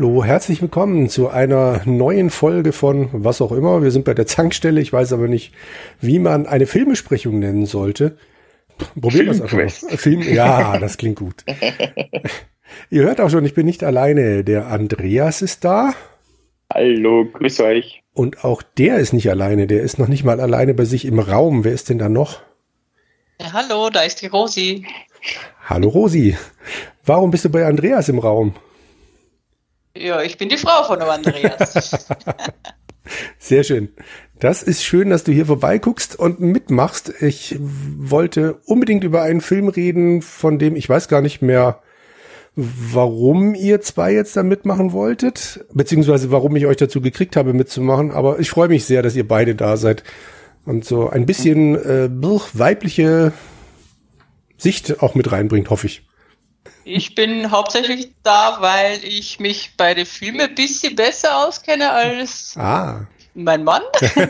Hallo, herzlich willkommen zu einer neuen Folge von was auch immer. Wir sind bei der Zankstelle. Ich weiß aber nicht, wie man eine Filmbesprechung nennen sollte. Probieren wir es einfach mal. Film, ja, das klingt gut. Ihr hört auch schon, ich bin nicht alleine. Der Andreas ist da. Hallo, grüß euch. Und auch der ist nicht alleine. Der ist noch nicht mal alleine bei sich im Raum. Wer ist denn da noch? Ja, hallo, da ist die Rosi. Hallo Rosi. Warum bist du bei Andreas im Raum? Ja, ich bin die Frau von dem Andreas. Sehr schön. Das ist schön, dass du hier vorbeiguckst und mitmachst. Ich wollte unbedingt über einen Film reden, von dem ich weiß gar nicht mehr, warum ihr zwei jetzt da mitmachen wolltet, beziehungsweise warum ich euch dazu gekriegt habe mitzumachen. Aber ich freue mich sehr, dass ihr beide da seid und so ein bisschen äh, weibliche Sicht auch mit reinbringt, hoffe ich. Ich bin hauptsächlich da, weil ich mich bei den Filmen ein bisschen besser auskenne als ah. mein Mann.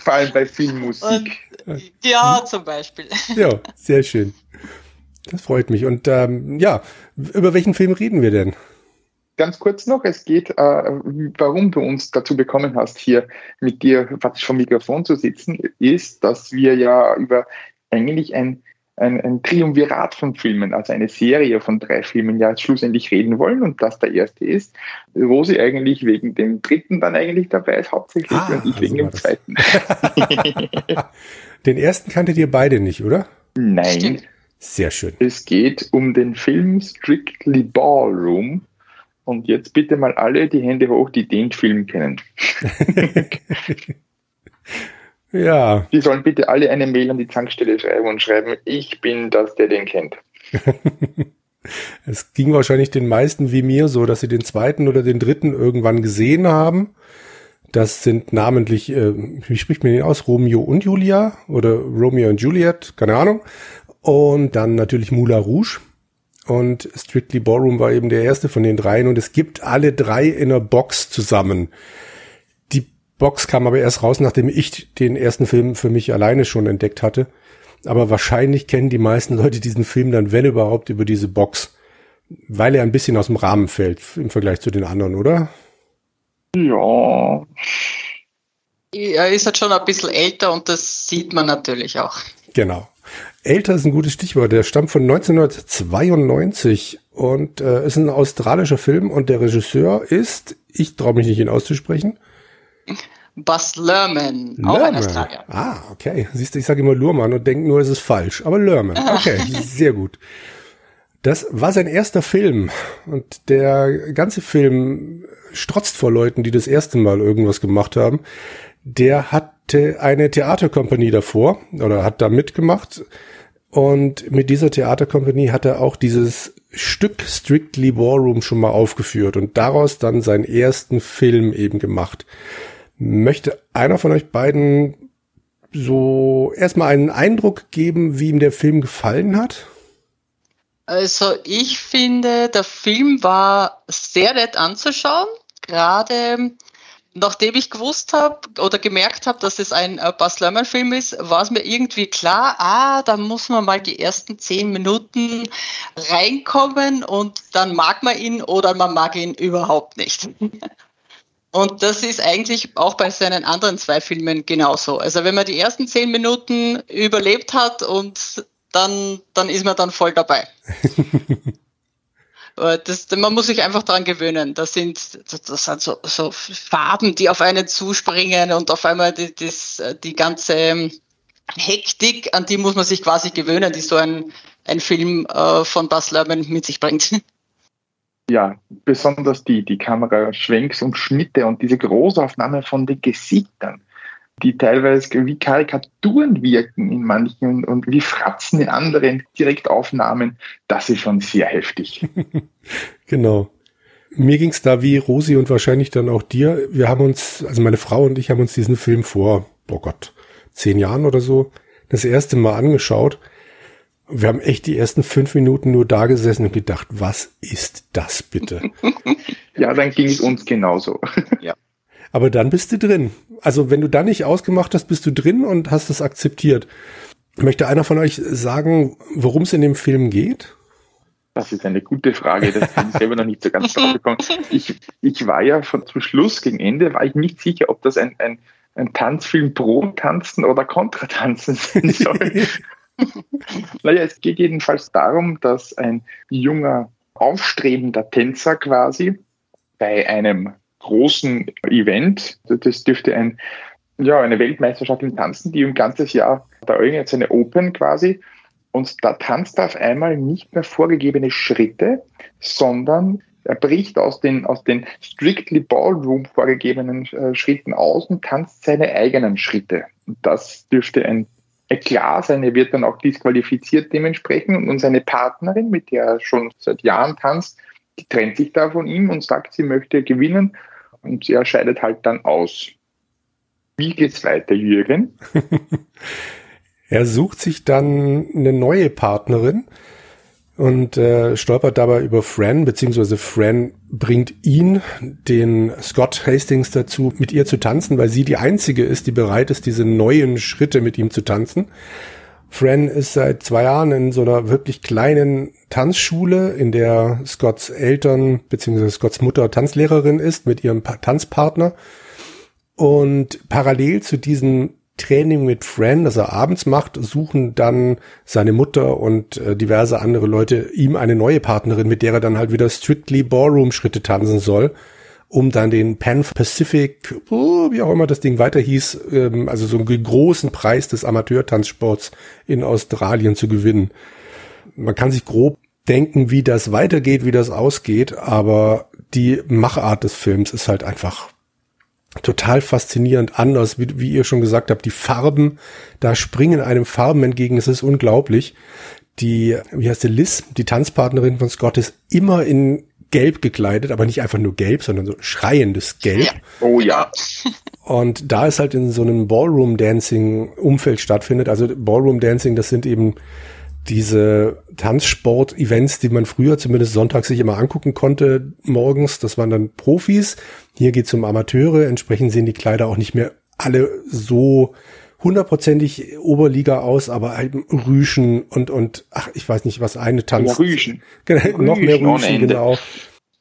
Vor allem bei Filmmusik. Und, ja, zum Beispiel. Ja, sehr schön. Das freut mich. Und ähm, ja, über welchen Film reden wir denn? Ganz kurz noch, es geht, äh, warum du uns dazu bekommen hast, hier mit dir praktisch vom Mikrofon zu sitzen, ist, dass wir ja über eigentlich ein ein, ein Triumvirat von Filmen, also eine Serie von drei Filmen ja schlussendlich reden wollen und das der erste ist, wo sie eigentlich wegen dem dritten dann eigentlich dabei ist hauptsächlich ah, und ich also wegen dem zweiten. den ersten kanntet ihr beide nicht, oder? Nein. Sehr schön. Es geht um den Film Strictly Ballroom. Und jetzt bitte mal alle die Hände hoch, die den Film kennen. Ja. Die sollen bitte alle eine Mail an die Zankstelle schreiben und schreiben, ich bin das, der den kennt. es ging wahrscheinlich den meisten wie mir so, dass sie den zweiten oder den dritten irgendwann gesehen haben. Das sind namentlich, äh, wie spricht man den aus? Romeo und Julia oder Romeo und Juliet, keine Ahnung. Und dann natürlich Moulin Rouge. Und Strictly Ballroom war eben der erste von den dreien. Und es gibt alle drei in einer Box zusammen. Box kam aber erst raus, nachdem ich den ersten Film für mich alleine schon entdeckt hatte. Aber wahrscheinlich kennen die meisten Leute diesen Film dann, wenn überhaupt, über diese Box. Weil er ein bisschen aus dem Rahmen fällt im Vergleich zu den anderen, oder? Ja. Er ist halt schon ein bisschen älter und das sieht man natürlich auch. Genau. Älter ist ein gutes Stichwort. Der stammt von 1992 und äh, ist ein australischer Film und der Regisseur ist, ich traue mich nicht ihn auszusprechen, Buzz Lerman, Lerman, auch ein Australier. Ah, okay. Siehst du, ich sage immer Lurman und denke nur, es ist falsch. Aber Lerman, okay, sehr gut. Das war sein erster Film und der ganze Film strotzt vor Leuten, die das erste Mal irgendwas gemacht haben. Der hatte eine Theaterkompanie davor oder hat da mitgemacht und mit dieser Theaterkompanie hat er auch dieses Stück Strictly Ballroom schon mal aufgeführt und daraus dann seinen ersten Film eben gemacht. Möchte einer von euch beiden so erstmal einen Eindruck geben, wie ihm der Film gefallen hat? Also ich finde, der Film war sehr nett anzuschauen. Gerade nachdem ich gewusst habe oder gemerkt habe, dass es ein äh, Bas Lerman-Film ist, war es mir irgendwie klar, ah, da muss man mal die ersten zehn Minuten reinkommen und dann mag man ihn oder man mag ihn überhaupt nicht. Und das ist eigentlich auch bei seinen anderen zwei Filmen genauso. Also wenn man die ersten zehn Minuten überlebt hat und dann, dann ist man dann voll dabei. Das, man muss sich einfach daran gewöhnen. Das sind, das sind so, so Farben, die auf einen zuspringen und auf einmal die, das, die ganze Hektik, an die muss man sich quasi gewöhnen, die so ein, ein Film äh, von Buzz Lerman mit sich bringt ja, besonders die, die Kameraschwenks und Schnitte und diese Großaufnahme von den Gesichtern, die teilweise wie Karikaturen wirken in manchen und wie Fratzen in anderen Direktaufnahmen, das ist schon sehr heftig. genau. Mir ging es da wie Rosi und wahrscheinlich dann auch dir. Wir haben uns, also meine Frau und ich haben uns diesen Film vor, oh Gott, zehn Jahren oder so, das erste Mal angeschaut. Wir haben echt die ersten fünf Minuten nur da gesessen und gedacht, was ist das bitte? ja, dann ging es uns genauso. ja. Aber dann bist du drin. Also wenn du da nicht ausgemacht hast, bist du drin und hast es akzeptiert. Möchte einer von euch sagen, worum es in dem Film geht? Das ist eine gute Frage, das bin ich selber noch nicht so ganz drauf gekommen. Ich, ich war ja von, zum Schluss, gegen Ende, war ich nicht sicher, ob das ein, ein, ein Tanzfilm pro Tanzen oder Kontra Tanzen sein soll. naja, es geht jedenfalls darum, dass ein junger, aufstrebender Tänzer quasi bei einem großen Event, das dürfte ein, ja, eine Weltmeisterschaft im Tanzen, die ein ganzes Jahr da jetzt eine Open quasi, und da tanzt er auf einmal nicht mehr vorgegebene Schritte, sondern er bricht aus den, aus den strictly Ballroom vorgegebenen äh, Schritten aus und tanzt seine eigenen Schritte. Und das dürfte ein Eklat sein. Er wird dann auch disqualifiziert dementsprechend und seine Partnerin, mit der er schon seit Jahren tanzt, die trennt sich da von ihm und sagt, sie möchte gewinnen und sie scheidet halt dann aus. Wie geht's weiter, Jürgen? Er sucht sich dann eine neue Partnerin und äh, stolpert dabei über Fran, beziehungsweise Fran bringt ihn, den Scott Hastings, dazu, mit ihr zu tanzen, weil sie die einzige ist, die bereit ist, diese neuen Schritte mit ihm zu tanzen. Fran ist seit zwei Jahren in so einer wirklich kleinen Tanzschule, in der Scotts Eltern beziehungsweise Scotts Mutter Tanzlehrerin ist mit ihrem Tanzpartner. Und parallel zu diesem Training mit Fran, das er abends macht, suchen dann seine Mutter und äh, diverse andere Leute ihm eine neue Partnerin, mit der er dann halt wieder strictly Ballroom-Schritte tanzen soll, um dann den Pan Pacific, oh, wie auch immer das Ding weiter hieß, ähm, also so einen großen Preis des Amateurtanzsports in Australien zu gewinnen. Man kann sich grob denken, wie das weitergeht, wie das ausgeht, aber die Machart des Films ist halt einfach total faszinierend anders, wie, wie ihr schon gesagt habt. Die Farben, da springen einem Farben entgegen. Es ist unglaublich. Die, wie heißt die Liz, die Tanzpartnerin von Scott ist immer in gelb gekleidet, aber nicht einfach nur gelb, sondern so schreiendes Gelb. Ja. Oh ja. Und da es halt in so einem Ballroom-Dancing-Umfeld stattfindet, also Ballroom-Dancing, das sind eben diese Tanzsport-Events, die man früher zumindest sonntags sich immer angucken konnte, morgens, das waren dann Profis. Hier geht es um Amateure, entsprechend sehen die Kleider auch nicht mehr alle so hundertprozentig Oberliga aus, aber halt Rüschen und, und, ach, ich weiß nicht, was eine Tanz. Ja, Rüschen. Genau, noch mehr Rüschen, genau.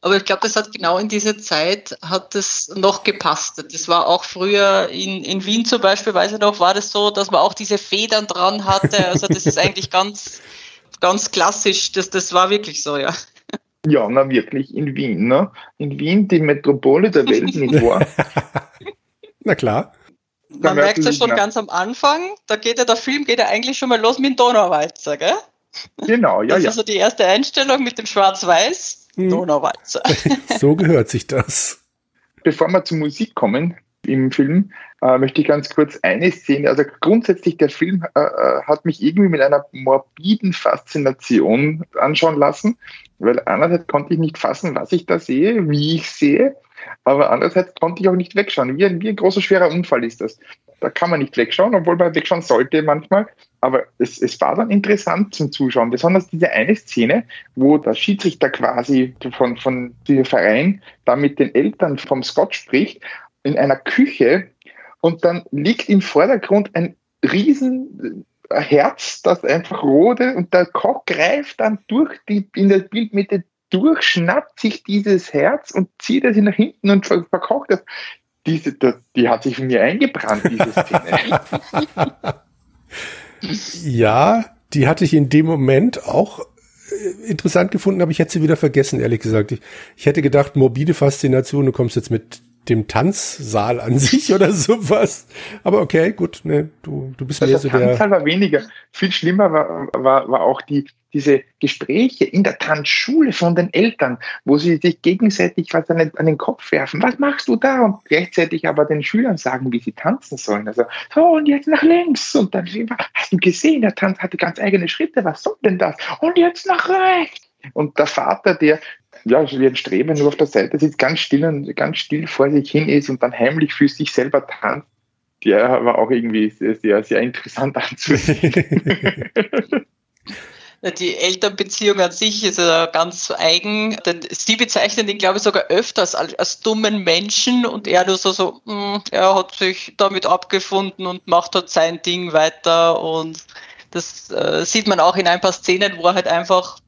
Aber ich glaube, das hat genau in diese Zeit hat es noch gepasst. Das war auch früher in, in Wien zum Beispiel, weiß ich noch, war das so, dass man auch diese Federn dran hatte. Also das ist eigentlich ganz, ganz klassisch. Das, das war wirklich so, ja. Ja, na wirklich, in Wien, ne? In Wien, die Metropole der Welt, nicht wahr? na klar. Man merkt es ja schon ganz am Anfang, da geht ja der Film geht ja eigentlich schon mal los mit dem Donauwalzer, gell? Genau, ja, das ja. Das ist so die erste Einstellung mit dem Schwarz-Weiß hm. Donauwalzer. so gehört sich das. Bevor wir zur Musik kommen im Film, äh, möchte ich ganz kurz eine Szene, also grundsätzlich der Film äh, äh, hat mich irgendwie mit einer morbiden Faszination anschauen lassen, weil einerseits konnte ich nicht fassen, was ich da sehe, wie ich sehe, aber andererseits konnte ich auch nicht wegschauen. Wie ein, wie ein großer, schwerer Unfall ist das. Da kann man nicht wegschauen, obwohl man wegschauen sollte manchmal. Aber es, es war dann interessant zum Zuschauen. Besonders diese eine Szene, wo der Schiedsrichter quasi von, von diesem Verein da mit den Eltern vom Scott spricht, in einer Küche. Und dann liegt im Vordergrund ein riesen Herz, das einfach rode und der Koch greift dann durch die, in der Bildmitte durch, schnappt sich dieses Herz und zieht es nach hinten und verkocht es. Diese, die hat sich in mir eingebrannt, diese Szene. ja, die hatte ich in dem Moment auch äh, interessant gefunden, aber ich hätte sie wieder vergessen, ehrlich gesagt. Ich, ich hätte gedacht, morbide Faszination, du kommst jetzt mit dem Tanzsaal an sich oder sowas. Aber okay, gut, ne, du, du bist also mehr so der Tanzsaal war weniger. Viel schlimmer war, war, war auch die, diese Gespräche in der Tanzschule von den Eltern, wo sie sich gegenseitig was an den, an den Kopf werfen. Was machst du da? Und gleichzeitig aber den Schülern sagen, wie sie tanzen sollen. Also, so, und jetzt nach links. Und dann, hast du gesehen, der Tanz hatte ganz eigene Schritte. Was soll denn das? Und jetzt nach rechts. Und der Vater, der ja, wie ein Streber nur auf der Seite sitzt, ganz still und ganz still vor sich hin ist und dann heimlich für sich selber tanzt, der war auch irgendwie sehr, sehr, interessant anzusehen. Die Elternbeziehung an sich ist ja ganz eigen. Denn sie bezeichnen ihn, glaube ich, sogar öfters als, als dummen Menschen und er nur so, so mh, hm, er hat sich damit abgefunden und macht dort sein Ding weiter. Und das äh, sieht man auch in ein paar Szenen, wo er halt einfach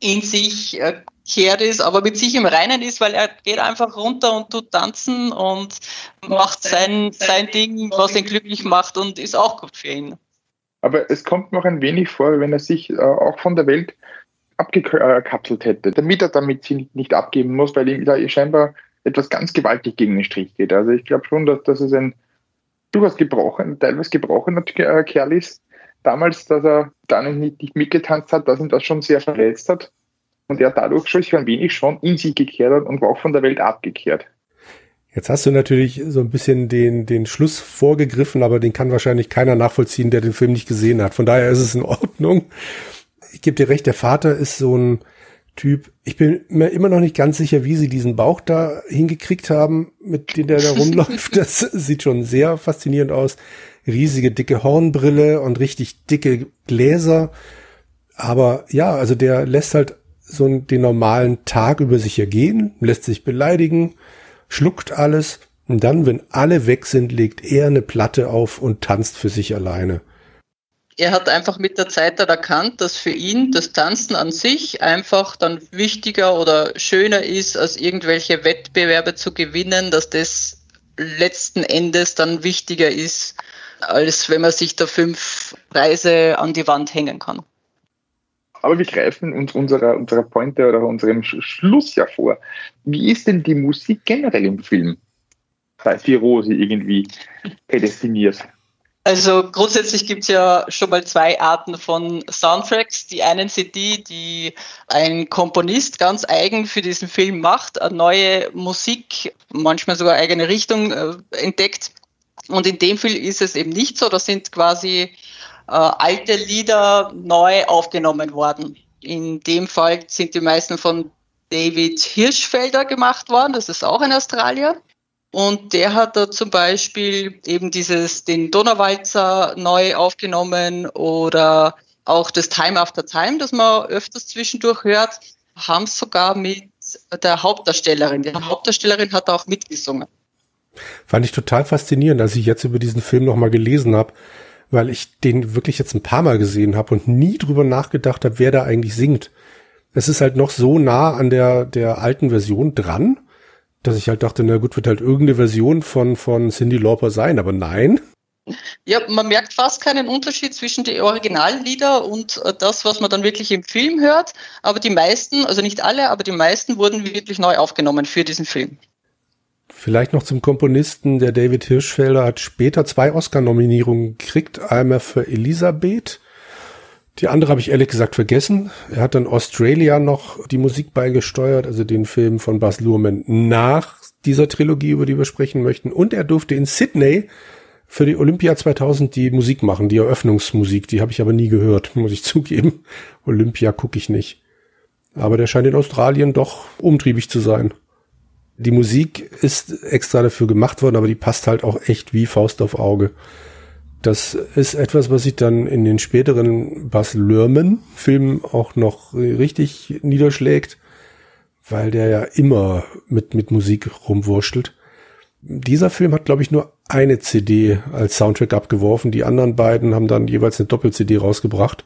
in sich äh, kehrt ist, aber mit sich im Reinen ist, weil er geht einfach runter und tut tanzen und macht sein, sein Ding, was ihn glücklich macht und ist auch gut für ihn. Aber es kommt noch ein wenig vor, wenn er sich äh, auch von der Welt abgekapselt hätte, damit er damit sie nicht abgeben muss, weil ihm da scheinbar etwas ganz gewaltig gegen den Strich geht. Also ich glaube schon, dass, dass es ein durchaus gebrochen, teilweise gebrochener äh, Kerl ist. Damals, dass er dann nicht, nicht mitgetanzt hat, dass ihn das schon sehr verletzt hat. Und er dadurch schon ein wenig schon in sich gekehrt hat und war auch von der Welt abgekehrt. Jetzt hast du natürlich so ein bisschen den, den Schluss vorgegriffen, aber den kann wahrscheinlich keiner nachvollziehen, der den Film nicht gesehen hat. Von daher ist es in Ordnung. Ich gebe dir recht, der Vater ist so ein Typ. Ich bin mir immer noch nicht ganz sicher, wie sie diesen Bauch da hingekriegt haben, mit dem der da rumläuft. Das sieht schon sehr faszinierend aus. Riesige, dicke Hornbrille und richtig dicke Gläser. Aber ja, also der lässt halt so den normalen Tag über sich ergehen, lässt sich beleidigen, schluckt alles und dann, wenn alle weg sind, legt er eine Platte auf und tanzt für sich alleine. Er hat einfach mit der Zeit dann erkannt, dass für ihn das Tanzen an sich einfach dann wichtiger oder schöner ist, als irgendwelche Wettbewerbe zu gewinnen, dass das letzten Endes dann wichtiger ist, als wenn man sich da fünf Preise an die Wand hängen kann. Aber wir greifen uns unserer, unserer Pointe oder unserem Schluss ja vor. Wie ist denn die Musik generell im Film? Sei Firosi irgendwie prädestiniert. Also grundsätzlich gibt es ja schon mal zwei Arten von Soundtracks. Die einen sind die, die ein Komponist ganz eigen für diesen Film macht, eine neue Musik, manchmal sogar eigene Richtung äh, entdeckt. Und in dem Film ist es eben nicht so. Das sind quasi alte Lieder neu aufgenommen worden. In dem Fall sind die meisten von David Hirschfelder gemacht worden, das ist auch ein Australier. Und der hat da zum Beispiel eben dieses, den Donauwalzer neu aufgenommen oder auch das Time After Time, das man öfters zwischendurch hört, haben es sogar mit der Hauptdarstellerin. Die Hauptdarstellerin hat auch mitgesungen. Fand ich total faszinierend, als ich jetzt über diesen Film nochmal gelesen habe, weil ich den wirklich jetzt ein paar Mal gesehen habe und nie drüber nachgedacht habe, wer da eigentlich singt. Es ist halt noch so nah an der, der alten Version dran, dass ich halt dachte, na gut, wird halt irgendeine Version von, von Cindy Lauper sein, aber nein. Ja, man merkt fast keinen Unterschied zwischen den Originallieder und äh, das, was man dann wirklich im Film hört. Aber die meisten, also nicht alle, aber die meisten wurden wirklich neu aufgenommen für diesen Film. Vielleicht noch zum Komponisten. Der David Hirschfelder hat später zwei Oscar-Nominierungen gekriegt. Einmal für Elisabeth. Die andere habe ich ehrlich gesagt vergessen. Er hat dann Australia noch die Musik beigesteuert, also den Film von Bas Luhrmann nach dieser Trilogie, über die wir sprechen möchten. Und er durfte in Sydney für die Olympia 2000 die Musik machen, die Eröffnungsmusik. Die habe ich aber nie gehört, muss ich zugeben. Olympia gucke ich nicht. Aber der scheint in Australien doch umtriebig zu sein. Die Musik ist extra dafür gemacht worden, aber die passt halt auch echt wie Faust auf Auge. Das ist etwas, was sich dann in den späteren Bas Lerman Filmen auch noch richtig niederschlägt, weil der ja immer mit, mit Musik rumwurschtelt. Dieser Film hat, glaube ich, nur eine CD als Soundtrack abgeworfen. Die anderen beiden haben dann jeweils eine Doppel-CD rausgebracht.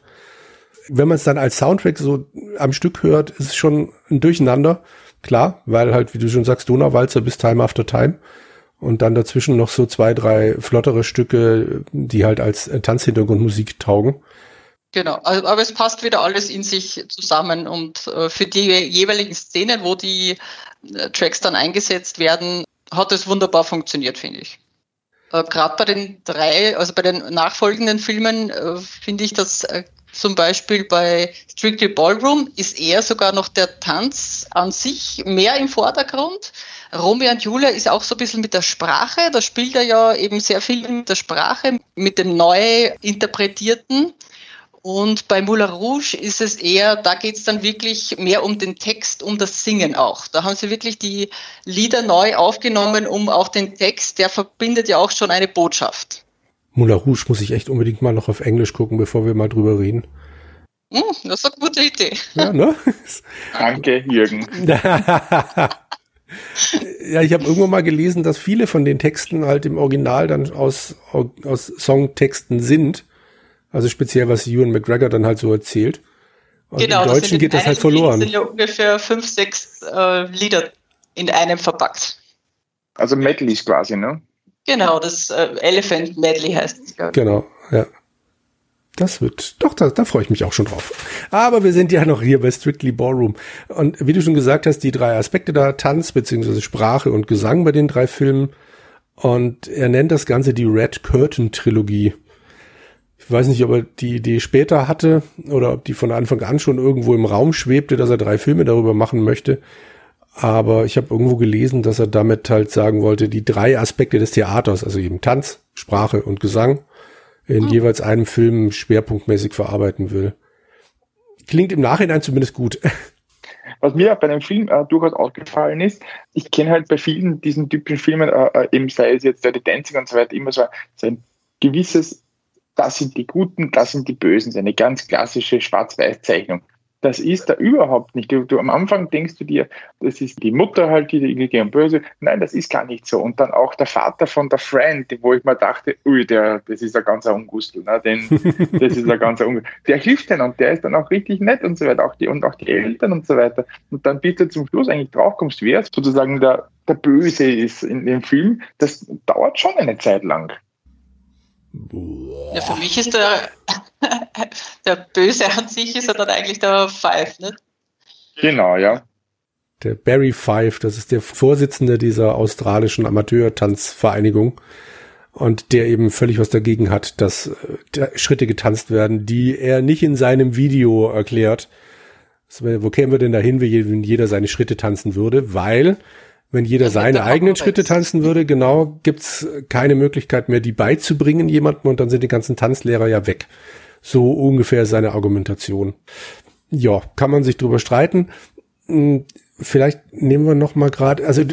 Wenn man es dann als Soundtrack so am Stück hört, ist es schon ein Durcheinander. Klar, weil halt, wie du schon sagst, Donauwalzer bis Time After Time. Und dann dazwischen noch so zwei, drei flottere Stücke, die halt als Tanzhintergrundmusik taugen. Genau, also, aber es passt wieder alles in sich zusammen und äh, für die jeweiligen Szenen, wo die äh, Tracks dann eingesetzt werden, hat es wunderbar funktioniert, finde ich. Äh, Gerade bei den drei, also bei den nachfolgenden Filmen, finde ich, dass äh, zum Beispiel bei Strictly Ballroom ist eher sogar noch der Tanz an sich mehr im Vordergrund. Romeo und Julia ist auch so ein bisschen mit der Sprache, da spielt er ja eben sehr viel mit der Sprache, mit dem neu interpretierten. Und bei Moulin Rouge ist es eher, da geht es dann wirklich mehr um den Text, um das Singen auch. Da haben sie wirklich die Lieder neu aufgenommen, um auch den Text, der verbindet ja auch schon eine Botschaft. Moulin Rouge muss ich echt unbedingt mal noch auf Englisch gucken, bevor wir mal drüber reden. Hm, das ist eine gute Idee. Ja, ne? Danke, Jürgen. ja, ich habe irgendwo mal gelesen, dass viele von den Texten halt im Original dann aus, aus Songtexten sind. Also speziell, was Ewan McGregor dann halt so erzählt. Und genau, im Deutschen geht das halt verloren. Das sind ja ungefähr fünf, sechs äh, Lieder in einem verpackt. Also Medleys quasi, ne? Genau, das äh, Elephant Medley heißt es. Genau, ja. Das wird, doch, da, da freue ich mich auch schon drauf. Aber wir sind ja noch hier bei Strictly Ballroom. Und wie du schon gesagt hast, die drei Aspekte da, Tanz beziehungsweise Sprache und Gesang bei den drei Filmen. Und er nennt das Ganze die Red Curtain Trilogie. Ich weiß nicht, ob er die Idee später hatte oder ob die von Anfang an schon irgendwo im Raum schwebte, dass er drei Filme darüber machen möchte. Aber ich habe irgendwo gelesen, dass er damit halt sagen wollte, die drei Aspekte des Theaters, also eben Tanz, Sprache und Gesang, in mhm. jeweils einem Film schwerpunktmäßig verarbeiten will. Klingt im Nachhinein zumindest gut. Was mir bei einem Film äh, durchaus aufgefallen ist, ich kenne halt bei vielen diesen typischen Filmen, äh, äh eben sei es jetzt Dirty Dancing und so weiter, immer so, so ein gewisses, das sind die Guten, das sind die Bösen, so eine ganz klassische Schwarz-Weiß-Zeichnung. Das ist da überhaupt nicht. Du, du, am Anfang denkst du dir, das ist die Mutter halt, die irgendwie und böse. Nein, das ist gar nicht so. Und dann auch der Vater von der Friend, wo ich mir dachte, ui, der, das ist ein ganzer Ungustel, ne? Den, das ist ein ganzer Ungustel. Der hilft denen und der ist dann auch richtig nett und so weiter, auch die, und auch die Eltern und so weiter. Und dann bis du zum Schluss eigentlich draufkommst, wer sozusagen der, der Böse ist in dem Film, das dauert schon eine Zeit lang. Ja, für mich ist der, der Böse an sich ist er dann eigentlich der Five, ne? Genau, ja. Der Barry Five, das ist der Vorsitzende dieser australischen Amateur-Tanzvereinigung und der eben völlig was dagegen hat, dass äh, Schritte getanzt werden, die er nicht in seinem Video erklärt. Wo kämen wir denn dahin, wenn jeder seine Schritte tanzen würde? Weil wenn jeder seine eigenen Schritte tanzen würde, genau, gibt's keine Möglichkeit mehr, die beizubringen jemandem und dann sind die ganzen Tanzlehrer ja weg. So ungefähr seine Argumentation. Ja, kann man sich drüber streiten. Hm, vielleicht nehmen wir noch mal gerade, also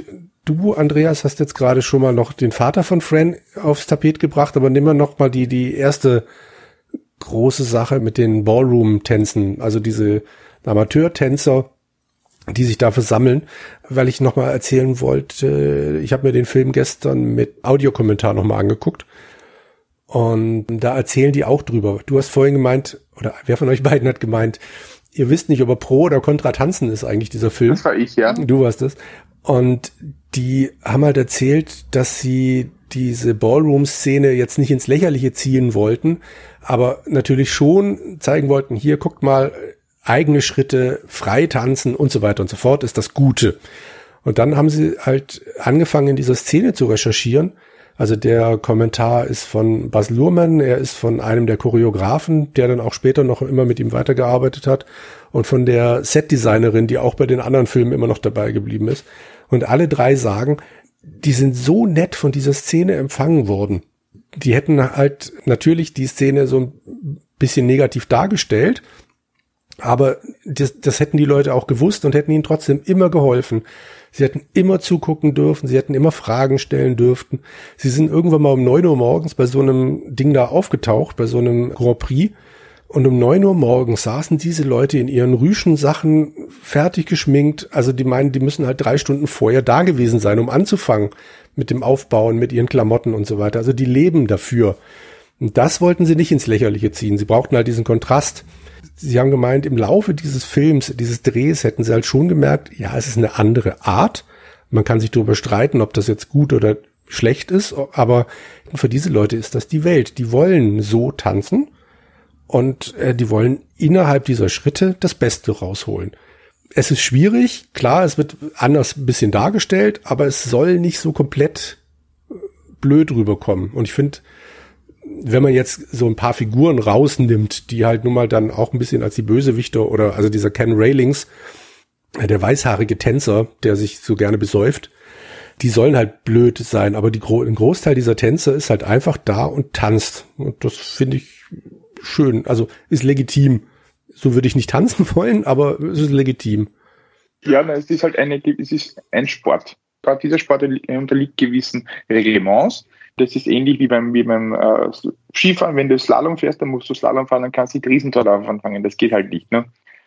du, Andreas, hast jetzt gerade schon mal noch den Vater von Fran aufs Tapet gebracht, aber nehmen wir noch mal die, die erste große Sache mit den Ballroom-Tänzen, also diese Amateurtänzer, die sich dafür sammeln, weil ich nochmal erzählen wollte, ich habe mir den Film gestern mit Audiokommentar nochmal angeguckt und da erzählen die auch drüber. Du hast vorhin gemeint, oder wer von euch beiden hat gemeint, ihr wisst nicht, ob er pro oder contra tanzen ist eigentlich dieser Film. Das war ich, ja. Du warst es. Und die haben halt erzählt, dass sie diese Ballroom-Szene jetzt nicht ins Lächerliche ziehen wollten, aber natürlich schon zeigen wollten, hier guckt mal, eigene Schritte, frei tanzen und so weiter und so fort ist das Gute. Und dann haben sie halt angefangen, in dieser Szene zu recherchieren. Also der Kommentar ist von Bas Luhrmann, er ist von einem der Choreografen, der dann auch später noch immer mit ihm weitergearbeitet hat und von der Setdesignerin, die auch bei den anderen Filmen immer noch dabei geblieben ist. Und alle drei sagen, die sind so nett von dieser Szene empfangen worden. Die hätten halt natürlich die Szene so ein bisschen negativ dargestellt, aber das, das hätten die Leute auch gewusst und hätten ihnen trotzdem immer geholfen. Sie hätten immer zugucken dürfen, sie hätten immer Fragen stellen dürften. Sie sind irgendwann mal um neun Uhr morgens bei so einem Ding da aufgetaucht, bei so einem Grand Prix. Und um neun Uhr morgens saßen diese Leute in ihren Rüschen Sachen fertig geschminkt. Also die meinen, die müssen halt drei Stunden vorher da gewesen sein, um anzufangen mit dem Aufbauen, mit ihren Klamotten und so weiter. Also die leben dafür. Und das wollten sie nicht ins Lächerliche ziehen. Sie brauchten halt diesen Kontrast. Sie haben gemeint, im Laufe dieses Films, dieses Drehs hätten sie halt schon gemerkt, ja, es ist eine andere Art. Man kann sich darüber streiten, ob das jetzt gut oder schlecht ist, aber für diese Leute ist das die Welt. Die wollen so tanzen und äh, die wollen innerhalb dieser Schritte das Beste rausholen. Es ist schwierig, klar, es wird anders ein bisschen dargestellt, aber es soll nicht so komplett äh, blöd rüberkommen. Und ich finde, wenn man jetzt so ein paar Figuren rausnimmt, die halt nun mal dann auch ein bisschen als die Bösewichter oder also dieser Ken Railings, äh, der weißhaarige Tänzer, der sich so gerne besäuft, die sollen halt blöd sein, aber die, ein Großteil dieser Tänzer ist halt einfach da und tanzt. Und das finde ich schön. Also ist legitim. So würde ich nicht tanzen wollen, aber es ist legitim. Ja, es ist halt eine, es ist ein Sport. Gerade dieser Sport unterliegt gewissen Reglements das ist ähnlich wie beim, wie beim äh, Skifahren. Wenn du Slalom fährst, dann musst du Slalom fahren, dann kannst du die Riesentor anfangen. Das geht halt nicht. Ne?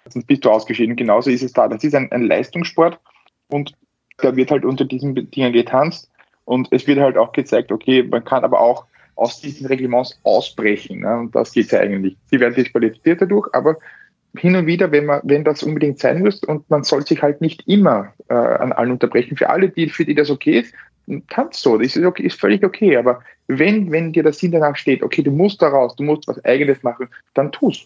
Sonst bist du ausgeschieden. Genauso ist es da. Das ist ein, ein Leistungssport und da wird halt unter diesen Dingen getanzt und es wird halt auch gezeigt, okay, man kann aber auch aus diesen Reglements ausbrechen. Ne? Und das geht ja eigentlich. Sie werden disqualifiziert dadurch, aber hin und wieder, wenn man, wenn das unbedingt sein muss, und man soll sich halt nicht immer äh, an allen unterbrechen. Für alle, die, für die das okay ist, tanzt so, das ist, okay, ist völlig okay. Aber wenn, wenn dir der Sinn danach steht, okay, du musst da raus, du musst was Eigenes machen, dann tu's.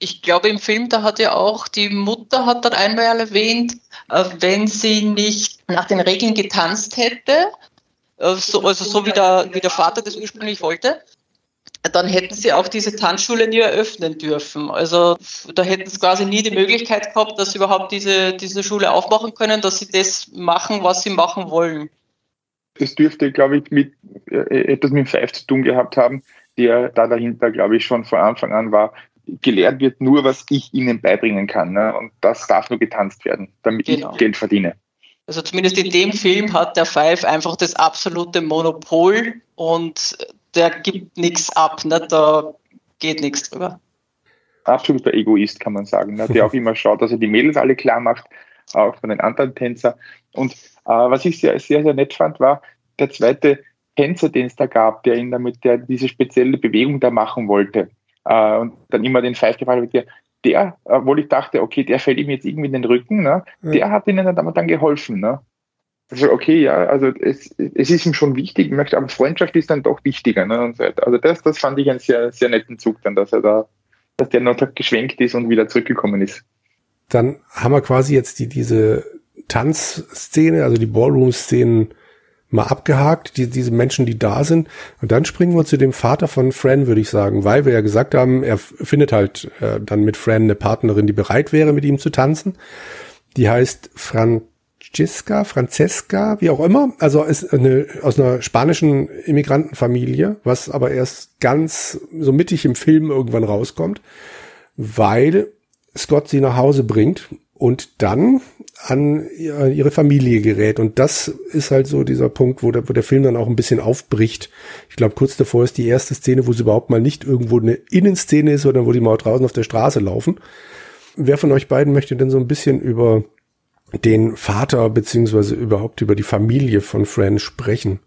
Ich glaube, im Film, da hat ja auch die Mutter hat dann einmal erwähnt, äh, wenn sie nicht nach den Regeln getanzt hätte, äh, so, also so wie der, wie der Vater das ursprünglich wollte, dann hätten sie auch diese Tanzschule nie eröffnen dürfen. Also da hätten sie quasi nie die Möglichkeit gehabt, dass sie überhaupt diese, diese Schule aufmachen können, dass sie das machen, was sie machen wollen. Das dürfte, glaube ich, mit, äh, etwas mit dem Five zu tun gehabt haben, der da dahinter, glaube ich, schon von Anfang an war, gelehrt wird nur, was ich ihnen beibringen kann. Ne? Und das darf nur getanzt werden, damit genau. ich Geld verdiene. Also zumindest in dem Film hat der Five einfach das absolute Monopol und der gibt nichts ab, ne? da geht nichts drüber. Absoluter Egoist, kann man sagen, ne? der auch immer schaut, dass er die Mädels alle klar macht, auch von den anderen Tänzer. Und was ich sehr, sehr, sehr nett fand, war der zweite Tänzer, den es da gab, der ihn damit, der diese spezielle Bewegung da machen wollte. Äh, und dann immer den Five gefragt hat, der, der, obwohl ich dachte, okay, der fällt ihm jetzt irgendwie in den Rücken, ne? Ja. der hat ihnen dann, dann geholfen. Ne? Also okay, ja, also es, es ist ihm schon wichtig, möchte, aber Freundschaft ist dann doch wichtiger. Ne? Und so Also das, das fand ich einen sehr, sehr netten Zug dann, dass er da, dass der noch geschwenkt ist und wieder zurückgekommen ist. Dann haben wir quasi jetzt die, diese Tanzszene, also die Ballroom-Szenen mal abgehakt, die, diese Menschen, die da sind. Und dann springen wir zu dem Vater von Fran, würde ich sagen, weil wir ja gesagt haben, er findet halt äh, dann mit Fran eine Partnerin, die bereit wäre, mit ihm zu tanzen. Die heißt Francesca, Francesca, wie auch immer. Also ist eine, aus einer spanischen Immigrantenfamilie, was aber erst ganz so mittig im Film irgendwann rauskommt, weil Scott sie nach Hause bringt und dann an ihre Familie gerät. Und das ist halt so dieser Punkt, wo der, wo der Film dann auch ein bisschen aufbricht. Ich glaube, kurz davor ist die erste Szene, wo sie überhaupt mal nicht irgendwo eine Innenszene ist, sondern wo die mal draußen auf der Straße laufen. Wer von euch beiden möchte denn so ein bisschen über den Vater beziehungsweise überhaupt über die Familie von Fran sprechen?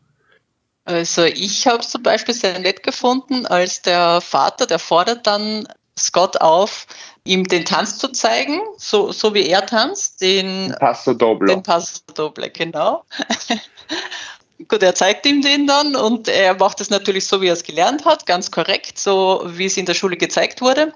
Also ich habe es zum Beispiel sehr nett gefunden, als der Vater, der fordert dann Scott auf, ihm den Tanz zu zeigen, so, so wie er tanzt, den Passo Doble. Den Passo Doble, genau. Gut, er zeigt ihm den dann und er macht es natürlich so, wie er es gelernt hat, ganz korrekt, so wie es in der Schule gezeigt wurde.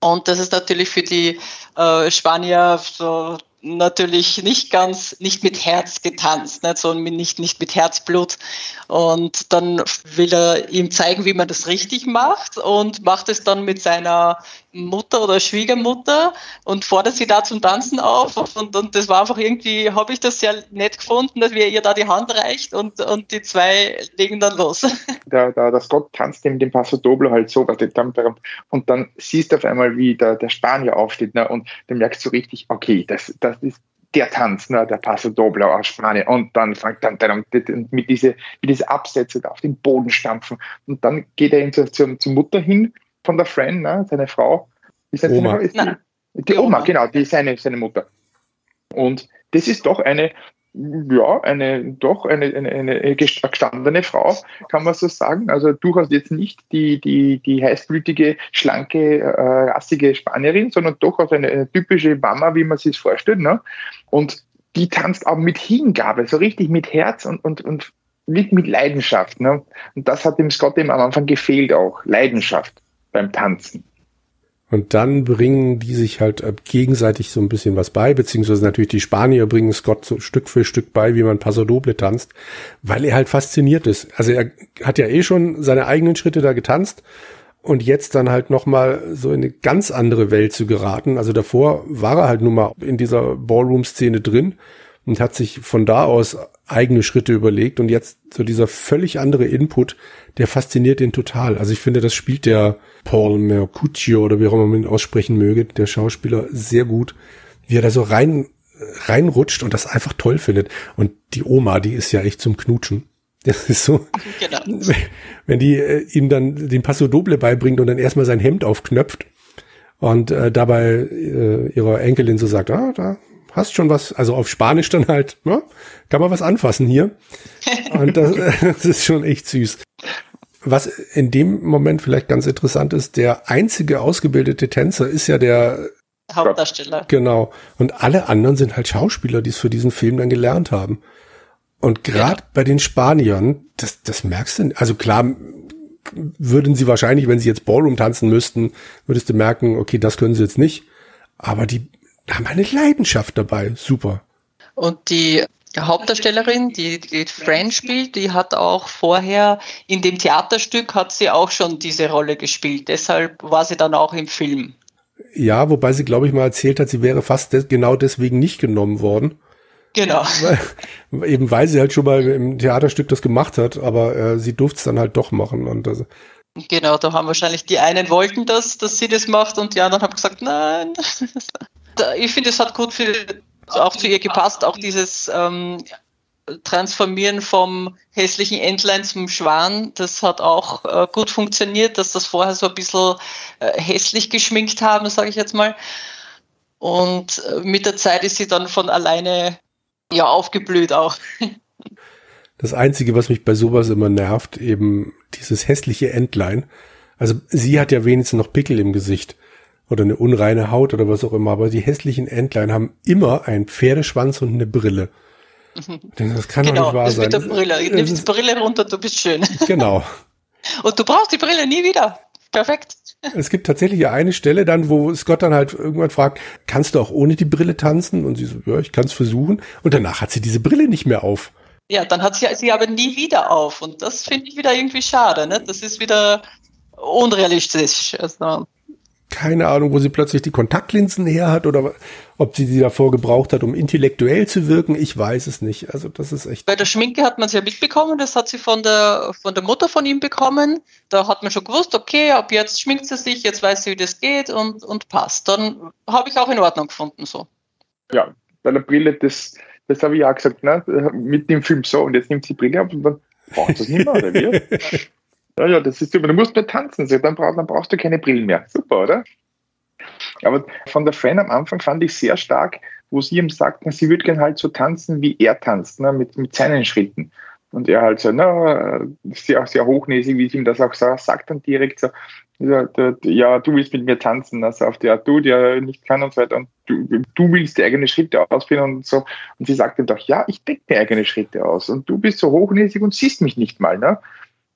Und das ist natürlich für die äh, Spanier so natürlich nicht ganz, nicht mit Herz getanzt, nicht, so nicht, nicht mit Herzblut. Und dann will er ihm zeigen, wie man das richtig macht und macht es dann mit seiner Mutter oder Schwiegermutter und fordert sie da zum Tanzen auf. Und, und das war einfach irgendwie, habe ich das sehr nett gefunden, dass wir ihr da die Hand reicht und, und die zwei legen dann los. Der, der, der Scott tanzt dem den Paso Doble halt so, und dann siehst du auf einmal, wie der, der Spanier aufsteht ne, und dann merkst du richtig, okay, das, das ist der Tanz, ne, der Paso Doble aus Spanien. Und dann fängt dann, dann mit diese, mit diese Absätze auf den Boden stampfen. Und dann geht er zur, zur, zur Mutter hin von der Friend, ne, seine Frau. Ist Oma. Ist die, die Oma, genau, die ist seine, seine Mutter. Und das ist doch eine, ja, eine, doch eine, eine, eine gestandene Frau, kann man so sagen. Also durchaus jetzt nicht die, die, die heißblütige, schlanke, äh, rassige Spanierin, sondern durchaus eine, eine typische Mama, wie man sich vorstellt. Ne? Und die tanzt auch mit Hingabe, so richtig mit Herz und, und, und mit, mit Leidenschaft. Ne? Und das hat dem Scott eben am Anfang gefehlt auch, Leidenschaft beim Tanzen. Und dann bringen die sich halt äh, gegenseitig so ein bisschen was bei, beziehungsweise natürlich die Spanier bringen Scott so Stück für Stück bei, wie man Paso Doble tanzt, weil er halt fasziniert ist. Also er hat ja eh schon seine eigenen Schritte da getanzt und jetzt dann halt nochmal so in eine ganz andere Welt zu geraten. Also davor war er halt nun mal in dieser Ballroom-Szene drin und hat sich von da aus eigene Schritte überlegt und jetzt so dieser völlig andere Input, der fasziniert ihn total. Also ich finde, das spielt der Paul Mercutio oder wie auch immer man ihn aussprechen möge, der Schauspieler sehr gut, wie er da so rein reinrutscht und das einfach toll findet. Und die Oma, die ist ja echt zum Knutschen. Das ist so, genau. wenn die äh, ihm dann den Passo Doble beibringt und dann erstmal sein Hemd aufknöpft und äh, dabei äh, ihrer Enkelin so sagt, ah, da hast schon was, also auf Spanisch dann halt, ja, kann man was anfassen hier. Und das, das ist schon echt süß. was in dem Moment vielleicht ganz interessant ist, der einzige ausgebildete Tänzer ist ja der Hauptdarsteller. Genau. Und alle anderen sind halt Schauspieler, die es für diesen Film dann gelernt haben. Und gerade ja. bei den Spaniern, das, das merkst du, also klar, würden sie wahrscheinlich, wenn sie jetzt Ballroom tanzen müssten, würdest du merken, okay, das können sie jetzt nicht. Aber die haben eine Leidenschaft dabei. Super. Und die Hauptdarstellerin, die, die Fran spielt, die hat auch vorher in dem Theaterstück hat sie auch schon diese Rolle gespielt. Deshalb war sie dann auch im Film. Ja, wobei sie, glaube ich, mal erzählt hat, sie wäre fast des, genau deswegen nicht genommen worden. Genau. Weil, eben weil sie halt schon mal im Theaterstück das gemacht hat, aber äh, sie durfte es dann halt doch machen. Und das, genau, da haben wahrscheinlich die einen wollten das, dass sie das macht und die anderen haben gesagt, nein. ich finde, es hat gut für, auch zu ihr gepasst, auch dieses ähm, Transformieren vom hässlichen Entlein zum Schwan, das hat auch äh, gut funktioniert, dass das vorher so ein bisschen äh, hässlich geschminkt haben, sage ich jetzt mal. Und äh, mit der Zeit ist sie dann von alleine ja aufgeblüht auch. Das Einzige, was mich bei sowas immer nervt, eben dieses hässliche Entlein. Also sie hat ja wenigstens noch Pickel im Gesicht oder eine unreine Haut oder was auch immer, aber die hässlichen Entlein haben immer einen Pferdeschwanz und eine Brille. Denn das kann genau, doch nicht wahr sein. Mit der Brille. Nimm die Brille runter, du bist schön. Genau. Und du brauchst die Brille nie wieder. Perfekt. Es gibt tatsächlich eine Stelle dann, wo Scott dann halt irgendwann fragt, kannst du auch ohne die Brille tanzen? Und sie so, ja, ich kann es versuchen. Und danach hat sie diese Brille nicht mehr auf. Ja, dann hat sie sie aber nie wieder auf. Und das finde ich wieder irgendwie schade. Ne? Das ist wieder unrealistisch. Also, keine Ahnung, wo sie plötzlich die Kontaktlinsen her hat oder ob sie die davor gebraucht hat, um intellektuell zu wirken. Ich weiß es nicht. Also das ist echt. Bei der Schminke hat man es ja mitbekommen. Das hat sie von der, von der Mutter von ihm bekommen. Da hat man schon gewusst, okay, ab jetzt schminkt sie sich, jetzt weiß sie, wie das geht und, und passt. Dann habe ich auch in Ordnung gefunden so. Ja, bei der Brille, das, das habe ich auch gesagt, ne? mit dem Film so und jetzt nimmt sie die Brille ab und dann braucht das nicht mehr, oder wie? Ja, ja, das ist super. Du musst nur tanzen, dann, brauch, dann brauchst du keine Brillen mehr. Super, oder? Aber von der Fan am Anfang fand ich sehr stark, wo sie ihm sagt, na, sie würde gerne halt so tanzen, wie er tanzt, ne, mit, mit seinen Schritten. Und er halt so, na, sehr, sehr hochnäsig, wie sie ihm das auch sagt, dann direkt so, ja, ja, du willst mit mir tanzen, also auf der Art, du, der nicht kann und so weiter, und du, du willst die eigene Schritte ausführen und so. Und sie sagt ihm doch, ja, ich decke mir eigene Schritte aus und du bist so hochnäsig und siehst mich nicht mal, ne?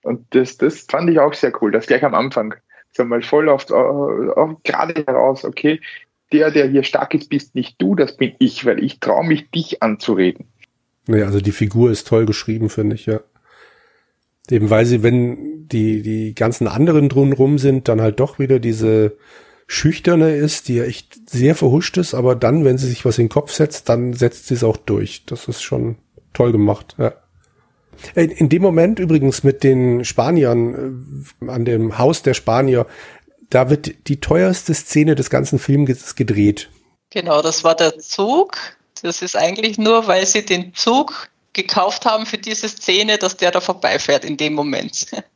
Und das, das fand ich auch sehr cool, das gleich am Anfang. So mal voll auf, auf gerade heraus, okay, der, der hier stark ist, bist nicht du, das bin ich, weil ich traue mich, dich anzureden. Ja, also die Figur ist toll geschrieben, finde ich, ja. Eben weil sie, wenn die, die ganzen anderen drumherum sind, dann halt doch wieder diese schüchterne ist, die ja echt sehr verhuscht ist, aber dann, wenn sie sich was in den Kopf setzt, dann setzt sie es auch durch. Das ist schon toll gemacht, ja. Äh, in dem Moment übrigens mit den Spaniern äh, an dem Haus der Spanier, da wird die teuerste Szene des ganzen Films gedreht. Genau, das war der Zug. Das ist eigentlich nur, weil sie den Zug gekauft haben für diese Szene, dass der da vorbeifährt in dem Moment.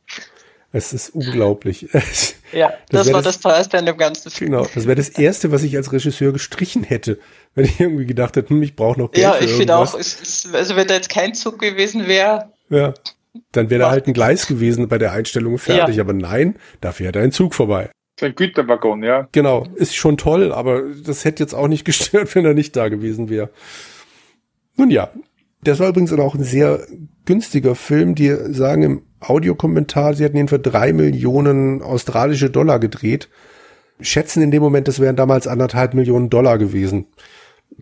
Es ist unglaublich. Ja, das, das war das, das teuerste an dem ganzen Film. Genau, das wäre das erste, was ich als Regisseur gestrichen hätte, wenn ich irgendwie gedacht hätte, hm, ich brauche noch Geld. Ja, ich finde auch, ist, also wenn da jetzt kein Zug gewesen wäre. Ja, dann wäre da halt ein Gleis gewesen bei der Einstellung fertig. Ja. Aber nein, da fährt ein Zug vorbei. Ein Güterwaggon, ja. Genau, ist schon toll, aber das hätte jetzt auch nicht gestört, wenn er nicht da gewesen wäre. Nun ja, das war übrigens auch ein sehr günstiger Film. Die sagen im Audiokommentar, sie hatten ihn für drei Millionen australische Dollar gedreht. Schätzen in dem Moment, das wären damals anderthalb Millionen Dollar gewesen.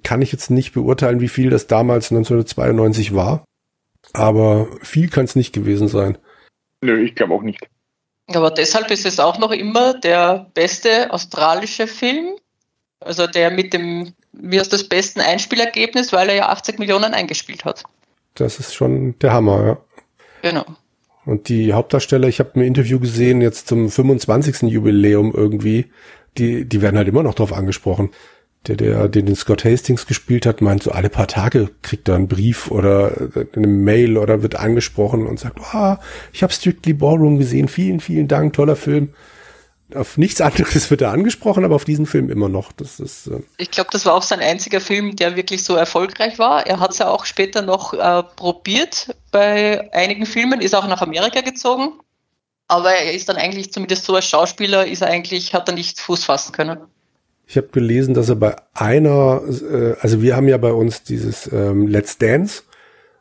Kann ich jetzt nicht beurteilen, wie viel das damals 1992 war. Aber viel kann es nicht gewesen sein. Nö, ich glaube auch nicht. Aber deshalb ist es auch noch immer der beste australische Film. Also der mit dem, wie aus das besten Einspielergebnis, weil er ja 80 Millionen eingespielt hat. Das ist schon der Hammer, ja. Genau. Und die Hauptdarsteller, ich habe ein Interview gesehen, jetzt zum 25. Jubiläum irgendwie, die, die werden halt immer noch drauf angesprochen. Der, der, den den Scott Hastings gespielt hat, meint so alle paar Tage kriegt er einen Brief oder eine Mail oder wird angesprochen und sagt, ah, oh, ich habe Strictly Ballroom gesehen, vielen, vielen Dank, toller Film auf nichts anderes wird er angesprochen, aber auf diesen Film immer noch. Das ist, äh ich glaube, das war auch sein einziger Film, der wirklich so erfolgreich war. Er hat es ja auch später noch äh, probiert bei einigen Filmen, ist auch nach Amerika gezogen. Aber er ist dann eigentlich zumindest so als Schauspieler ist er eigentlich, hat er nicht Fuß fassen können. Ich habe gelesen, dass er bei einer, äh, also wir haben ja bei uns dieses ähm, Let's Dance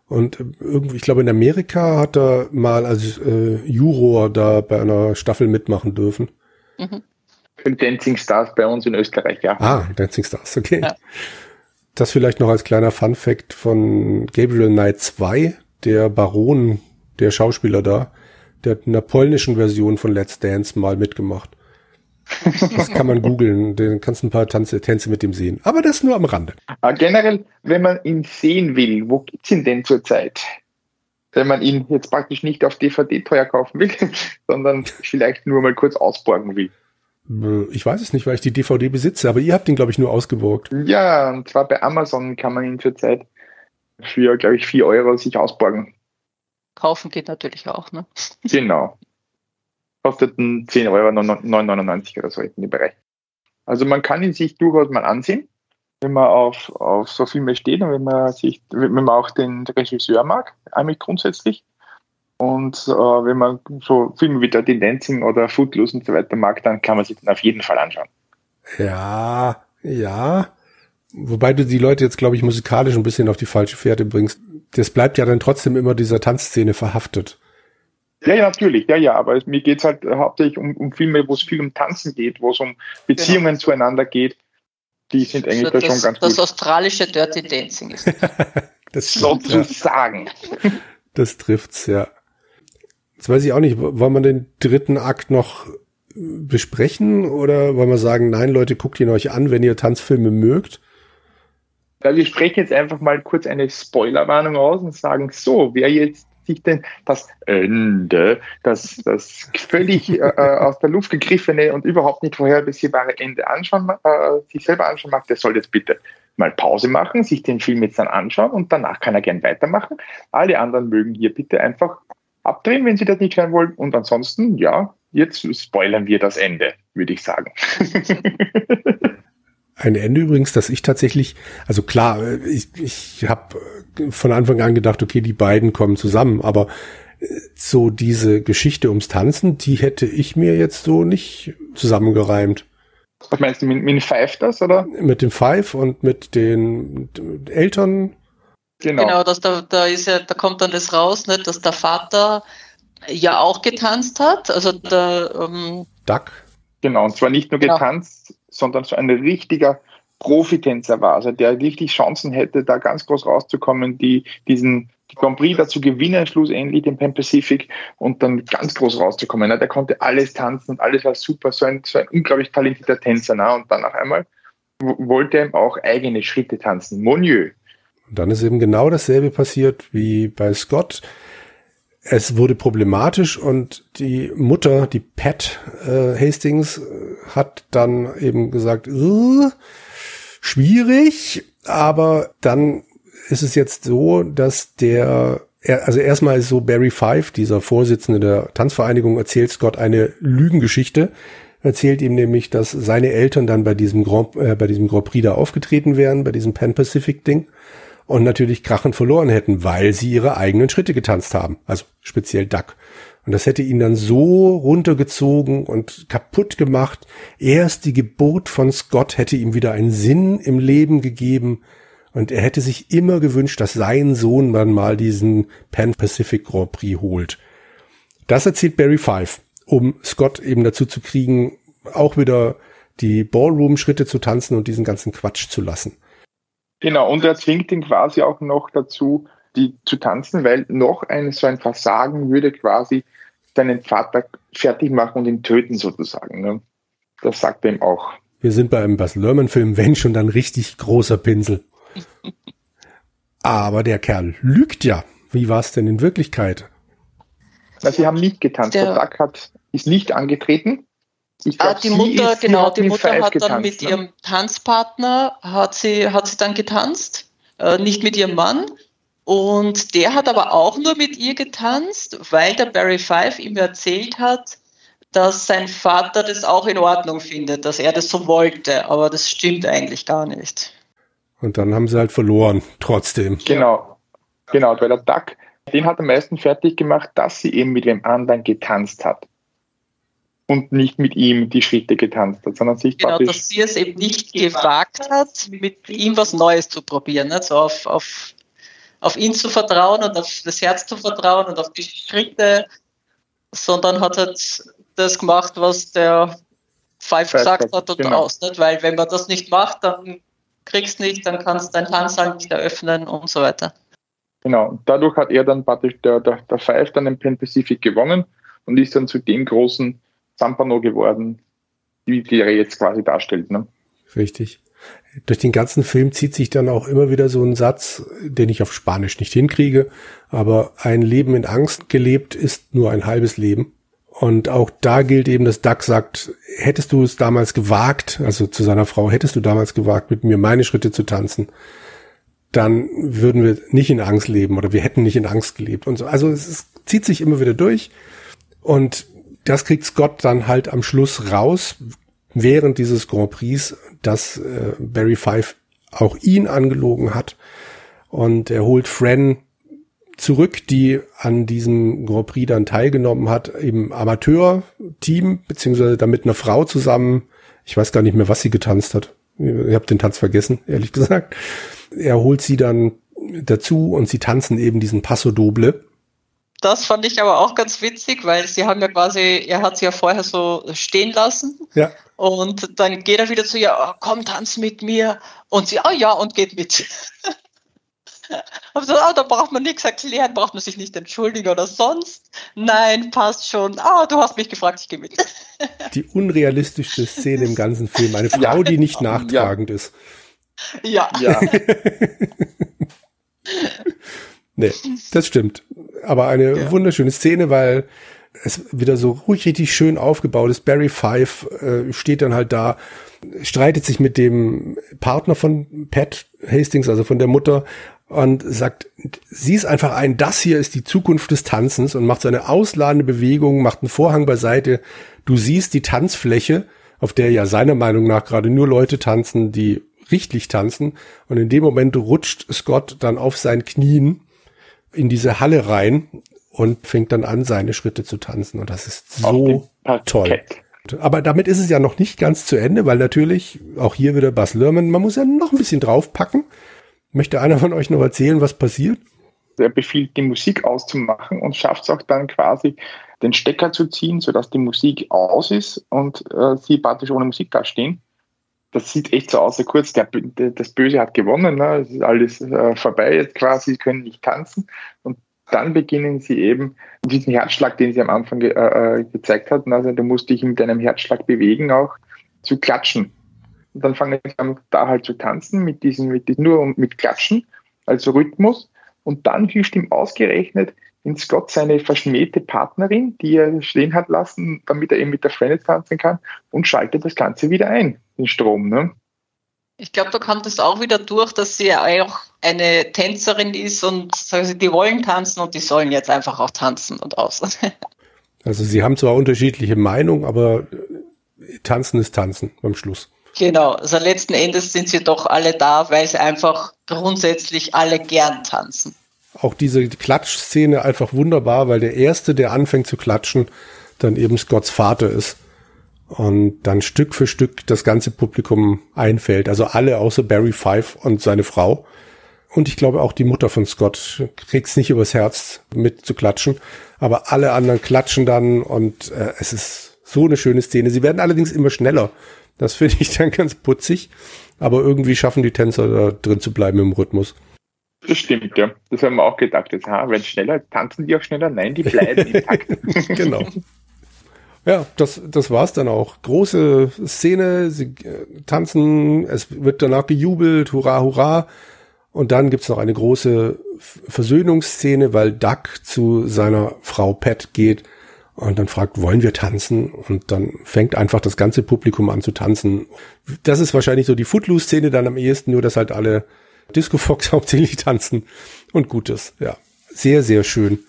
und irgendwie, ich glaube in Amerika hat er mal als äh, Juror da bei einer Staffel mitmachen dürfen. Mhm. Dancing Stars bei uns in Österreich, ja. Ah, Dancing Stars, okay. Ja. Das vielleicht noch als kleiner Fun Fact von Gabriel Knight 2, der Baron, der Schauspieler da, der hat in der polnischen Version von Let's Dance mal mitgemacht. Das kann man googeln, dann kannst du ein paar Tanze, Tänze mit dem sehen. Aber das nur am Rande. Ah, generell, wenn man ihn sehen will, wo gibt's ihn denn zurzeit? Wenn man ihn jetzt praktisch nicht auf DVD teuer kaufen will, sondern vielleicht nur mal kurz ausborgen will. Ich weiß es nicht, weil ich die DVD besitze, aber ihr habt ihn, glaube ich, nur ausgeborgt. Ja, und zwar bei Amazon kann man ihn zurzeit für, glaube ich, 4 Euro sich ausborgen. Kaufen geht natürlich auch, ne? Genau. Kosteten 10 Euro, 9,99 oder so in dem Bereich. Also man kann ihn sich durchaus mal ansehen, wenn man auf, auf so Filme steht und wenn man sich, wenn man auch den Regisseur mag, eigentlich grundsätzlich. Und äh, wenn man so Filme wie Dirty Dancing oder Footloose und so weiter mag, dann kann man sich den auf jeden Fall anschauen. Ja, ja. Wobei du die Leute jetzt, glaube ich, musikalisch ein bisschen auf die falsche Fährte bringst. Das bleibt ja dann trotzdem immer dieser Tanzszene verhaftet. Ja, ja, natürlich, ja, ja, aber mir geht's halt hauptsächlich um, um Filme, wo es viel um Tanzen geht, wo es um Beziehungen genau. zueinander geht. Die sind eigentlich also da schon ganz das gut. Das australische Dirty Dancing ist. das sozusagen. Ja. Das trifft's, ja. Jetzt weiß ich auch nicht, wollen wir den dritten Akt noch besprechen oder wollen wir sagen, nein, Leute, guckt ihn euch an, wenn ihr Tanzfilme mögt? Ja, wir sprechen jetzt einfach mal kurz eine Spoilerwarnung aus und sagen, so, wer jetzt sich denn das Ende, das, das völlig äh, äh, aus der Luft gegriffene und überhaupt nicht vorhersehbare Ende anschauen, äh, sich selber anschauen mag, der soll jetzt bitte mal Pause machen, sich den Film jetzt dann anschauen und danach kann er gern weitermachen. Alle anderen mögen hier bitte einfach abdrehen, wenn Sie das nicht hören wollen. Und ansonsten, ja, jetzt spoilern wir das Ende, würde ich sagen. Ein Ende übrigens, dass ich tatsächlich, also klar, ich, ich habe von Anfang an gedacht, okay, die beiden kommen zusammen, aber so diese Geschichte ums Tanzen, die hätte ich mir jetzt so nicht zusammengereimt. Was meinst du, mit, mit Five das, oder? Mit dem Five und mit den Eltern Genau, genau dass da, da ist ja, da kommt dann das raus, nicht, dass der Vater ja auch getanzt hat. Also der ähm, Duck. Genau, und zwar nicht nur genau. getanzt, genau. Sondern so ein richtiger Profitänzer war, also der richtig Chancen hätte, da ganz groß rauszukommen, die diesen die Grand Prix dazu gewinnen, schlussendlich den Pan Pacific und dann ganz groß rauszukommen. Der konnte alles tanzen und alles war super, so ein, so ein unglaublich talentierter Tänzer. Na? Und dann auf einmal wollte er auch eigene Schritte tanzen. Monieux, und dann ist eben genau dasselbe passiert wie bei Scott. Es wurde problematisch und die Mutter, die Pat äh, Hastings, hat dann eben gesagt, schwierig, aber dann ist es jetzt so, dass der, also erstmal ist so Barry Five, dieser Vorsitzende der Tanzvereinigung, erzählt Scott eine Lügengeschichte, erzählt ihm nämlich, dass seine Eltern dann bei diesem Grand, äh, bei diesem Grand Prix da aufgetreten wären, bei diesem Pan Pacific Ding und natürlich krachend verloren hätten, weil sie ihre eigenen Schritte getanzt haben. Also speziell Duck. Und das hätte ihn dann so runtergezogen und kaputt gemacht. Erst die Geburt von Scott hätte ihm wieder einen Sinn im Leben gegeben. Und er hätte sich immer gewünscht, dass sein Sohn dann mal diesen Pan Pacific Grand Prix holt. Das erzählt Barry Five, um Scott eben dazu zu kriegen, auch wieder die Ballroom-Schritte zu tanzen und diesen ganzen Quatsch zu lassen. Genau, und er zwingt ihn quasi auch noch dazu, die zu tanzen, weil noch ein so ein Versagen würde quasi seinen Vater fertig machen und ihn töten sozusagen. Ne? Das sagt er ihm auch. Wir sind bei einem Bas Lerman-Film, wenn schon dann richtig großer Pinsel. Aber der Kerl lügt ja. Wie war es denn in Wirklichkeit? Na, sie haben nicht getanzt. Der, der Duck hat, ist nicht angetreten. Ich glaub, ah, die Mutter, genau, die Mutter hat getanzt, dann mit ne? ihrem Tanzpartner, hat sie, hat sie dann getanzt, äh, nicht mit ihrem Mann. Und der hat aber auch nur mit ihr getanzt, weil der Barry Five ihm erzählt hat, dass sein Vater das auch in Ordnung findet, dass er das so wollte. Aber das stimmt eigentlich gar nicht. Und dann haben sie halt verloren, trotzdem. Genau, genau, weil der Duck, den hat am meisten fertig gemacht, dass sie eben mit dem anderen getanzt hat. Und nicht mit ihm die Schritte getanzt hat, sondern sich Genau, dass sie es eben nicht gewagt hat, mit ihm was Neues zu probieren, nicht? so auf, auf, auf ihn zu vertrauen und auf das Herz zu vertrauen und auf die Schritte, sondern hat halt das gemacht, was der Five gesagt hat und genau. aus, nicht? weil wenn man das nicht macht, dann kriegst nicht, dann kannst du dein Tanzsaal nicht eröffnen und so weiter. Genau, dadurch hat er dann praktisch der, der, der Five dann im Pan Pacific gewonnen und ist dann zu dem großen Zampano geworden, wie die er jetzt quasi darstellt. Ne? Richtig. Durch den ganzen Film zieht sich dann auch immer wieder so ein Satz, den ich auf Spanisch nicht hinkriege, aber ein Leben in Angst gelebt ist nur ein halbes Leben. Und auch da gilt eben, dass Doug sagt, hättest du es damals gewagt, also zu seiner Frau, hättest du damals gewagt, mit mir meine Schritte zu tanzen, dann würden wir nicht in Angst leben oder wir hätten nicht in Angst gelebt und so. Also es, es zieht sich immer wieder durch und das kriegt Scott dann halt am Schluss raus, während dieses Grand Prix, dass äh, Barry Five auch ihn angelogen hat. Und er holt Fran zurück, die an diesem Grand Prix dann teilgenommen hat, im Amateur-Team, beziehungsweise da mit einer Frau zusammen. Ich weiß gar nicht mehr, was sie getanzt hat. Ich habe den Tanz vergessen, ehrlich gesagt. Er holt sie dann dazu und sie tanzen eben diesen Passo Doble das fand ich aber auch ganz witzig, weil sie haben ja quasi, er hat sie ja vorher so stehen lassen. Ja. Und dann geht er wieder zu ihr, oh, komm, tanz mit mir. Und sie, ah oh, ja, und geht mit. so, oh, da braucht man nichts erklären, braucht man sich nicht entschuldigen oder sonst. Nein, passt schon. Ah, du hast mich gefragt, ich gehe mit. Die unrealistischste Szene im ganzen Film. Eine Frau, ja, die nicht nachtragend ja. ist. Ja. Ja. nee, das stimmt aber eine ja. wunderschöne Szene, weil es wieder so ruhig richtig schön aufgebaut ist. Barry Five äh, steht dann halt da, streitet sich mit dem Partner von Pat Hastings, also von der Mutter, und sagt, sie ist einfach ein, das hier ist die Zukunft des Tanzens und macht so eine ausladende Bewegung, macht einen Vorhang beiseite. Du siehst die Tanzfläche, auf der ja seiner Meinung nach gerade nur Leute tanzen, die richtig tanzen. Und in dem Moment rutscht Scott dann auf seinen Knien in diese Halle rein und fängt dann an, seine Schritte zu tanzen. Und das ist so toll. Aber damit ist es ja noch nicht ganz zu Ende, weil natürlich auch hier wieder Bas Lerman, man muss ja noch ein bisschen draufpacken. Möchte einer von euch noch erzählen, was passiert? Er befiehlt, die Musik auszumachen und schafft es auch dann quasi, den Stecker zu ziehen, sodass die Musik aus ist und äh, sie praktisch ohne Musik dastehen das sieht echt so aus, so kurz, der, der, das Böse hat gewonnen, ne? es ist alles äh, vorbei jetzt quasi, sie können nicht tanzen. Und dann beginnen sie eben diesen Herzschlag, den sie am Anfang ge äh, gezeigt hatten, also du musst dich mit deinem Herzschlag bewegen, auch zu klatschen. Und dann fangen sie an, da halt zu tanzen, mit diesem, mit diesem, nur mit Klatschen, also Rhythmus. Und dann hilft ihm ausgerechnet in Scott seine verschmähte Partnerin, die er stehen hat lassen, damit er eben mit der Freundin tanzen kann und schaltet das Ganze wieder ein, den Strom. Ne? Ich glaube, da kommt es auch wieder durch, dass sie auch eine Tänzerin ist und sagen sie, die wollen tanzen und die sollen jetzt einfach auch tanzen und aus. Also sie haben zwar unterschiedliche Meinungen, aber tanzen ist tanzen beim Schluss. Genau, also letzten Endes sind sie doch alle da, weil sie einfach grundsätzlich alle gern tanzen auch diese Klatschszene einfach wunderbar, weil der Erste, der anfängt zu klatschen, dann eben Scotts Vater ist. Und dann Stück für Stück das ganze Publikum einfällt. Also alle außer Barry Five und seine Frau. Und ich glaube auch die Mutter von Scott kriegt's nicht übers Herz mit zu klatschen. Aber alle anderen klatschen dann und äh, es ist so eine schöne Szene. Sie werden allerdings immer schneller. Das finde ich dann ganz putzig. Aber irgendwie schaffen die Tänzer da drin zu bleiben im Rhythmus. Das stimmt, ja. Das haben wir auch gedacht. Jetzt, ha, wenn schneller, tanzen die auch schneller? Nein, die bleiben intakt. genau. Ja, das, das war's dann auch. Große Szene, sie äh, tanzen, es wird danach gejubelt, hurra, hurra. Und dann gibt's noch eine große Versöhnungsszene, weil Duck zu seiner Frau Pat geht und dann fragt, wollen wir tanzen? Und dann fängt einfach das ganze Publikum an zu tanzen. Das ist wahrscheinlich so die Footloose-Szene dann am ehesten, nur dass halt alle Disco Fox hauptsächlich tanzen und Gutes. Ja, sehr, sehr schön.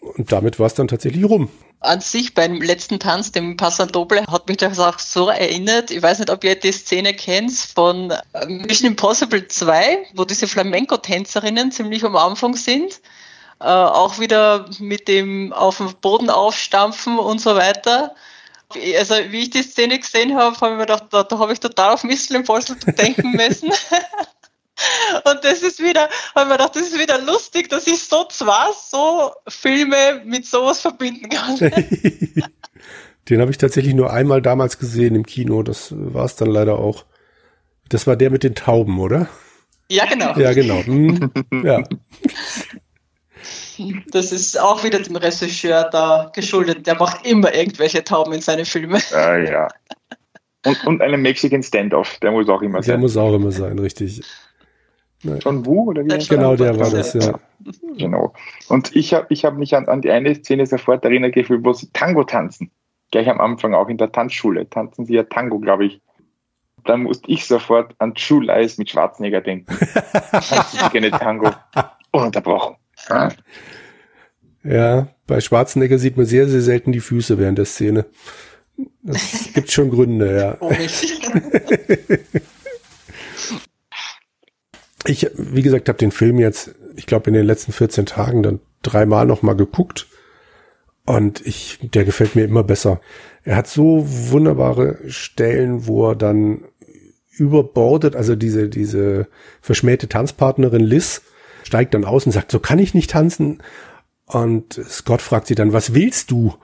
Und damit war es dann tatsächlich rum. An sich beim letzten Tanz, dem Passandoble, hat mich das auch so erinnert. Ich weiß nicht, ob ihr die Szene kennt von Mission Impossible 2, wo diese Flamenco-Tänzerinnen ziemlich am Anfang sind. Äh, auch wieder mit dem auf dem Boden aufstampfen und so weiter. also wie ich die Szene gesehen habe, habe ich mir gedacht, da, da habe ich total auf Missel im Impossible denken müssen. Und das ist wieder, habe ich mir gedacht, das ist wieder lustig, dass ich so zwar so Filme mit sowas verbinden kann. Den habe ich tatsächlich nur einmal damals gesehen im Kino. Das war es dann leider auch. Das war der mit den Tauben, oder? Ja, genau. Ja, genau. Hm, ja. Das ist auch wieder dem Regisseur da geschuldet. Der macht immer irgendwelche Tauben in seine Filme. Ah, ja. Und, und einen Mexican Standoff, der muss auch immer sein. Der muss auch immer sein, richtig. John Wu oder wie? Genau, der war das, ja. Genau. Und ich habe ich hab mich an, an die eine Szene sofort erinnert gefühlt, wo sie Tango tanzen. Gleich am Anfang auch in der Tanzschule tanzen sie ja Tango, glaube ich. Dann musste ich sofort an True Lies mit Schwarzenegger denken. Tanzen sie gerne Tango. Ununterbrochen. Ja? ja, bei Schwarzenegger sieht man sehr, sehr selten die Füße während der Szene. Das gibt schon Gründe, ja. ich, wie gesagt, habe den Film jetzt, ich glaube, in den letzten 14 Tagen dann dreimal nochmal geguckt. Und ich, der gefällt mir immer besser. Er hat so wunderbare Stellen, wo er dann überbordet, also diese, diese verschmähte Tanzpartnerin Liz steigt dann aus und sagt, so kann ich nicht tanzen. Und Scott fragt sie dann, was willst du?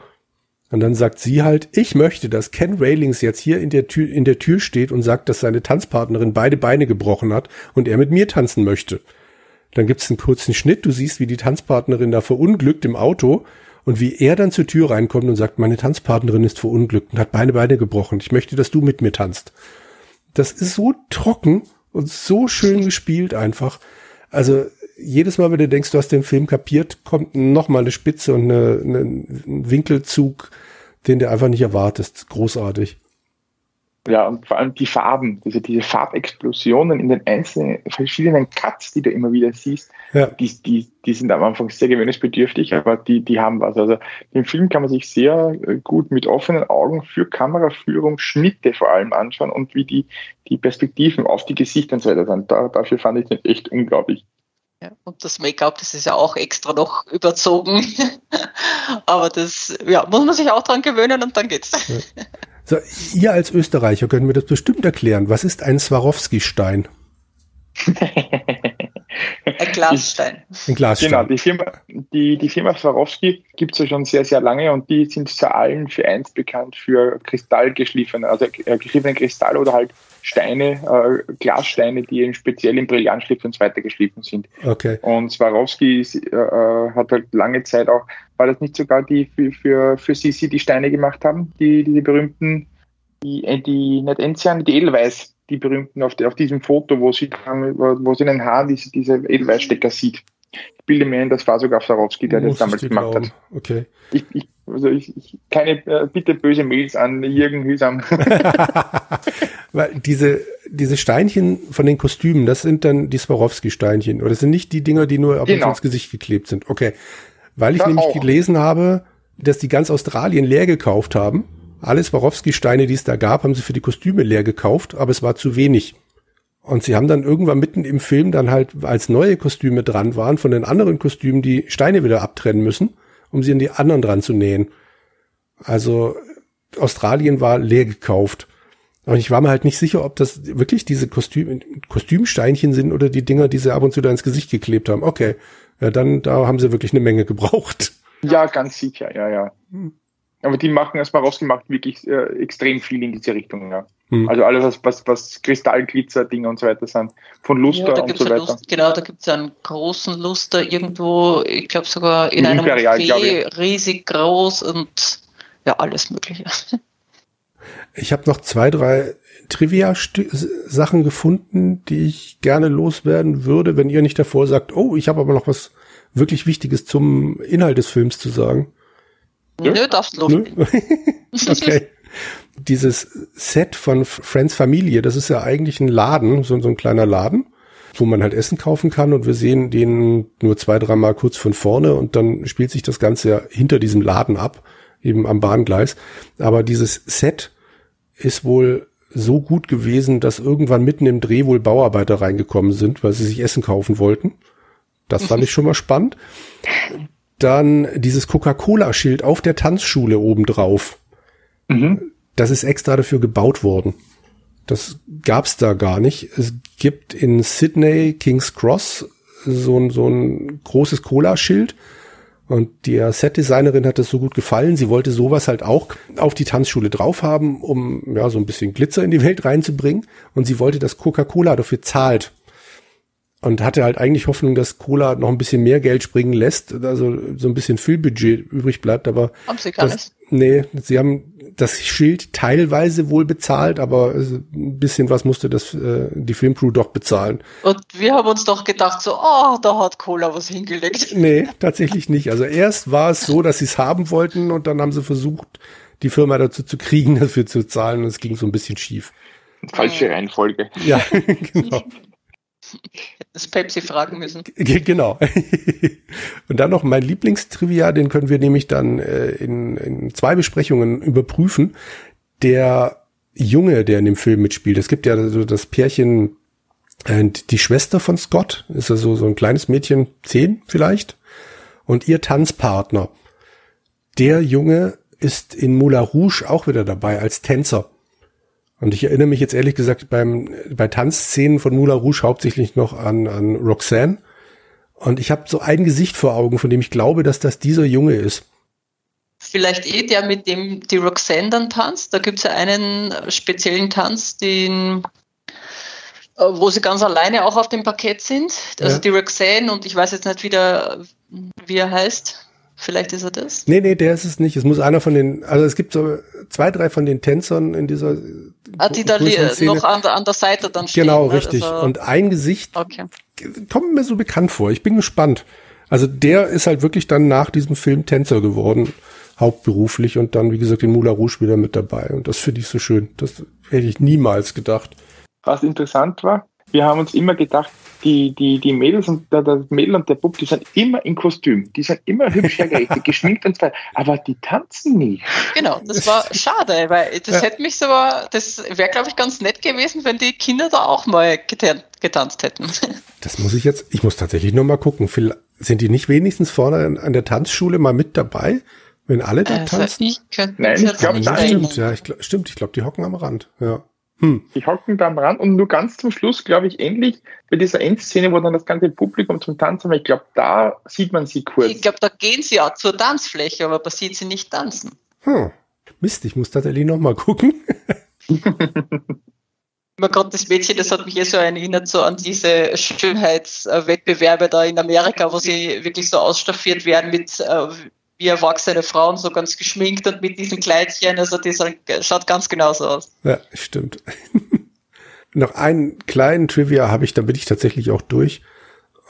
Und dann sagt sie halt, ich möchte, dass Ken Railings jetzt hier in der Tür, in der Tür steht und sagt, dass seine Tanzpartnerin beide Beine gebrochen hat und er mit mir tanzen möchte. Dann gibt's einen kurzen Schnitt, du siehst, wie die Tanzpartnerin da verunglückt im Auto und wie er dann zur Tür reinkommt und sagt, meine Tanzpartnerin ist verunglückt und hat beide Beine gebrochen. Ich möchte, dass du mit mir tanzt. Das ist so trocken und so schön gespielt einfach. Also jedes Mal, wenn du denkst, du hast den Film kapiert, kommt noch mal eine Spitze und eine, eine, ein Winkelzug, den du einfach nicht erwartest. Großartig. Ja, und vor allem die Farben, also diese Farbexplosionen in den einzelnen verschiedenen Cuts, die du immer wieder siehst, ja. die, die, die sind am Anfang sehr gewöhnungsbedürftig, aber die, die haben was. Also den Film kann man sich sehr äh, gut mit offenen Augen für Kameraführung, Schnitte vor allem anschauen und wie die, die Perspektiven auf die Gesichter und so weiter sind. Da, dafür fand ich den echt unglaublich. Ja, und das Make-up, das ist ja auch extra noch überzogen. Aber das ja, muss man sich auch dran gewöhnen und dann geht's. Ja. So, ihr als Österreicher könnt mir das bestimmt erklären. Was ist ein Swarovski-Stein? ein Glasstein. Ein Glasstein. Genau, die Firma, die, die Firma Swarovski gibt es ja schon sehr, sehr lange und die sind zu allen für eins bekannt für kristallgeschliffene, also äh, geschliffenen Kristall oder halt Steine, äh, Glassteine, die eben speziell im Brillantschliff und so weiter geschliffen sind. Okay. Und Swarovski ist, äh, äh, hat halt lange Zeit auch, war das nicht sogar die für, für, für Sisi die Steine gemacht haben, die, diese berühmten, die, äh, die nicht Enzian, die Edelweiß, die berühmten auf, die, auf diesem Foto, wo sie, wo sie in den Haaren diese, diese Edelweißstecker sieht. Ich bilde mir ein, das war sogar Swarovski, der Muss das damals gemacht glauben. hat. Okay. Ich, ich, also ich, ich, keine äh, bitte böse Mails an Jürgen Hüsam. Weil diese, diese Steinchen von den Kostümen, das sind dann die Swarovski-Steinchen. Oder das sind nicht die Dinger, die nur ab genau. und ins Gesicht geklebt sind. Okay. Weil ich das nämlich auch. gelesen habe, dass die ganz Australien leer gekauft haben. Alle Swarovski-Steine, die es da gab, haben sie für die Kostüme leer gekauft, aber es war zu wenig. Und sie haben dann irgendwann mitten im Film dann halt, als neue Kostüme dran waren, von den anderen Kostümen die Steine wieder abtrennen müssen, um sie an die anderen dran zu nähen. Also Australien war leer gekauft. Und ich war mir halt nicht sicher, ob das wirklich diese Kostüm, Kostümsteinchen sind oder die Dinger, die sie ab und zu da ins Gesicht geklebt haben. Okay, ja, dann, da haben sie wirklich eine Menge gebraucht. Ja, ganz sicher, ja, ja. Hm. Aber die machen, erstmal rausgemacht, wirklich äh, extrem viel in diese Richtung, ja. Hm. Also alles, was, was, was Kristallglitzer, Dinge und so weiter sind. Von Luster ja, und so weiter. Lust, genau, da gibt es einen großen Luster irgendwo, ich glaube sogar in, in einem Café, riesig groß und ja, alles Mögliche. Ich habe noch zwei, drei Trivia-Sachen gefunden, die ich gerne loswerden würde, wenn ihr nicht davor sagt, oh, ich habe aber noch was wirklich Wichtiges zum Inhalt des Films zu sagen. Nö, darfst du Nö? Okay. Dieses Set von Friends Familie, das ist ja eigentlich ein Laden, so, so ein kleiner Laden, wo man halt Essen kaufen kann und wir sehen den nur zwei, dreimal kurz von vorne und dann spielt sich das Ganze ja hinter diesem Laden ab, eben am Bahngleis. Aber dieses Set ist wohl so gut gewesen, dass irgendwann mitten im Dreh wohl Bauarbeiter reingekommen sind, weil sie sich Essen kaufen wollten. Das fand ich schon mal spannend. Dann dieses Coca-Cola-Schild auf der Tanzschule obendrauf. Mhm. Das ist extra dafür gebaut worden. Das gab's da gar nicht. Es gibt in Sydney, King's Cross, so ein, so ein großes Cola-Schild. Und die Set-Designerin hat das so gut gefallen. Sie wollte sowas halt auch auf die Tanzschule drauf haben, um ja so ein bisschen Glitzer in die Welt reinzubringen. Und sie wollte, dass Coca-Cola dafür zahlt und hatte halt eigentlich Hoffnung, dass Cola noch ein bisschen mehr Geld springen lässt, also so ein bisschen Füllbudget übrig bleibt, aber haben sie gar nicht. Nee, sie haben das Schild teilweise wohl bezahlt, aber ein bisschen was musste das äh, die Filmcrew doch bezahlen. Und wir haben uns doch gedacht so, oh, da hat Cola was hingelegt. Nee, tatsächlich nicht. Also erst war es so, dass sie es haben wollten und dann haben sie versucht, die Firma dazu zu kriegen, dafür zu zahlen und es ging so ein bisschen schief. Falsche Reihenfolge. Ja, genau das Pepsi fragen müssen. Genau. Und dann noch mein Lieblingstrivia, den können wir nämlich dann äh, in, in zwei Besprechungen überprüfen. Der Junge, der in dem Film mitspielt, es gibt ja so das Pärchen, äh, die Schwester von Scott, ist also so ein kleines Mädchen, zehn vielleicht, und ihr Tanzpartner. Der Junge ist in Moulin Rouge auch wieder dabei als Tänzer. Und ich erinnere mich jetzt ehrlich gesagt beim, bei Tanzszenen von Moulin Rouge hauptsächlich noch an, an Roxanne. Und ich habe so ein Gesicht vor Augen, von dem ich glaube, dass das dieser Junge ist. Vielleicht eh der, mit dem die Roxanne dann tanzt. Da gibt es ja einen speziellen Tanz, den, äh, wo sie ganz alleine auch auf dem Parkett sind. Also ja. die Roxanne und ich weiß jetzt nicht wieder, wie er heißt. Vielleicht ist er das? Nee, nee, der ist es nicht. Es muss einer von den, also es gibt so zwei, drei von den Tänzern in dieser. Ah, die da noch an der, an der Seite dann stehen. Genau, ne? richtig. Also, Und ein Gesicht okay. kommt mir so bekannt vor. Ich bin gespannt. Also der ist halt wirklich dann nach diesem Film Tänzer geworden, hauptberuflich und dann, wie gesagt, in Moulin Rouge wieder mit dabei. Und das finde ich so schön. Das hätte ich niemals gedacht. Was interessant war, wir haben uns immer gedacht, die, die, die Mädels und der, der Mädel und der Bub, die sind immer in Kostüm, die sind immer hübsch hergerichtet, geschminkt und so weiter, aber die tanzen nie. Genau, das war schade, weil das ja. hätte mich so, das wäre, glaube ich, ganz nett gewesen, wenn die Kinder da auch mal getan getanzt hätten. Das muss ich jetzt, ich muss tatsächlich noch mal gucken, sind die nicht wenigstens vorne an der Tanzschule mal mit dabei? Wenn alle da also tanzen? Ich Nein, ich glaube, stimmt, ja, ich stimmt, ich glaube, die hocken am Rand, ja. Hm. Die hocken da am Rand und nur ganz zum Schluss, glaube ich, endlich bei dieser Endszene, wo dann das ganze Publikum zum Tanzen, ich glaube, da sieht man sie kurz. Ich glaube, da gehen sie auch zur Tanzfläche, aber man sieht sie nicht tanzen. Hm. Mist, ich muss tatsächlich noch mal gucken. Immer gerade das Mädchen, das hat mich eh so erinnert, so an diese Schönheitswettbewerbe da in Amerika, wo sie wirklich so ausstaffiert werden mit äh, wie erwachsene Frauen, so ganz geschminkt und mit diesen Kleidchen. Also die schaut ganz genauso aus. Ja, stimmt. Noch einen kleinen Trivia habe ich, da bin ich tatsächlich auch durch.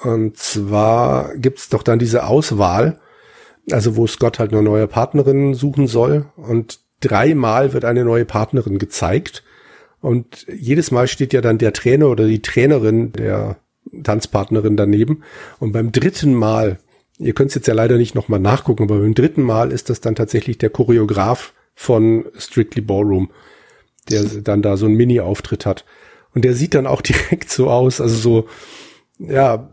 Und zwar gibt's doch dann diese Auswahl, also wo Scott halt eine neue Partnerin suchen soll. Und dreimal wird eine neue Partnerin gezeigt. Und jedes Mal steht ja dann der Trainer oder die Trainerin der Tanzpartnerin daneben. Und beim dritten Mal Ihr könnt es jetzt ja leider nicht nochmal nachgucken, aber beim dritten Mal ist das dann tatsächlich der Choreograf von Strictly Ballroom, der dann da so einen Mini-Auftritt hat. Und der sieht dann auch direkt so aus, also so, ja,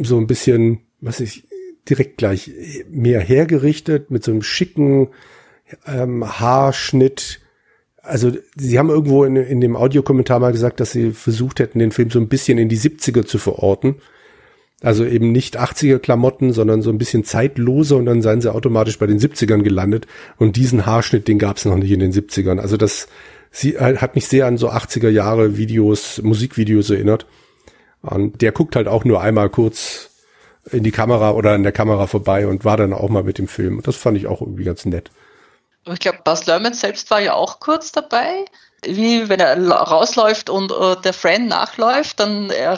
so ein bisschen, was ich, direkt gleich mehr hergerichtet, mit so einem schicken ähm, Haarschnitt. Also sie haben irgendwo in, in dem Audiokommentar mal gesagt, dass sie versucht hätten, den Film so ein bisschen in die 70er zu verorten. Also eben nicht 80er Klamotten, sondern so ein bisschen zeitloser und dann seien sie automatisch bei den 70ern gelandet. Und diesen Haarschnitt, den gab es noch nicht in den 70ern. Also das sie, hat mich sehr an so 80er Jahre Videos, Musikvideos erinnert. Und der guckt halt auch nur einmal kurz in die Kamera oder an der Kamera vorbei und war dann auch mal mit dem Film. Das fand ich auch irgendwie ganz nett. Ich glaube, Bas Lerman selbst war ja auch kurz dabei wie wenn er rausläuft und äh, der Friend nachläuft, dann äh,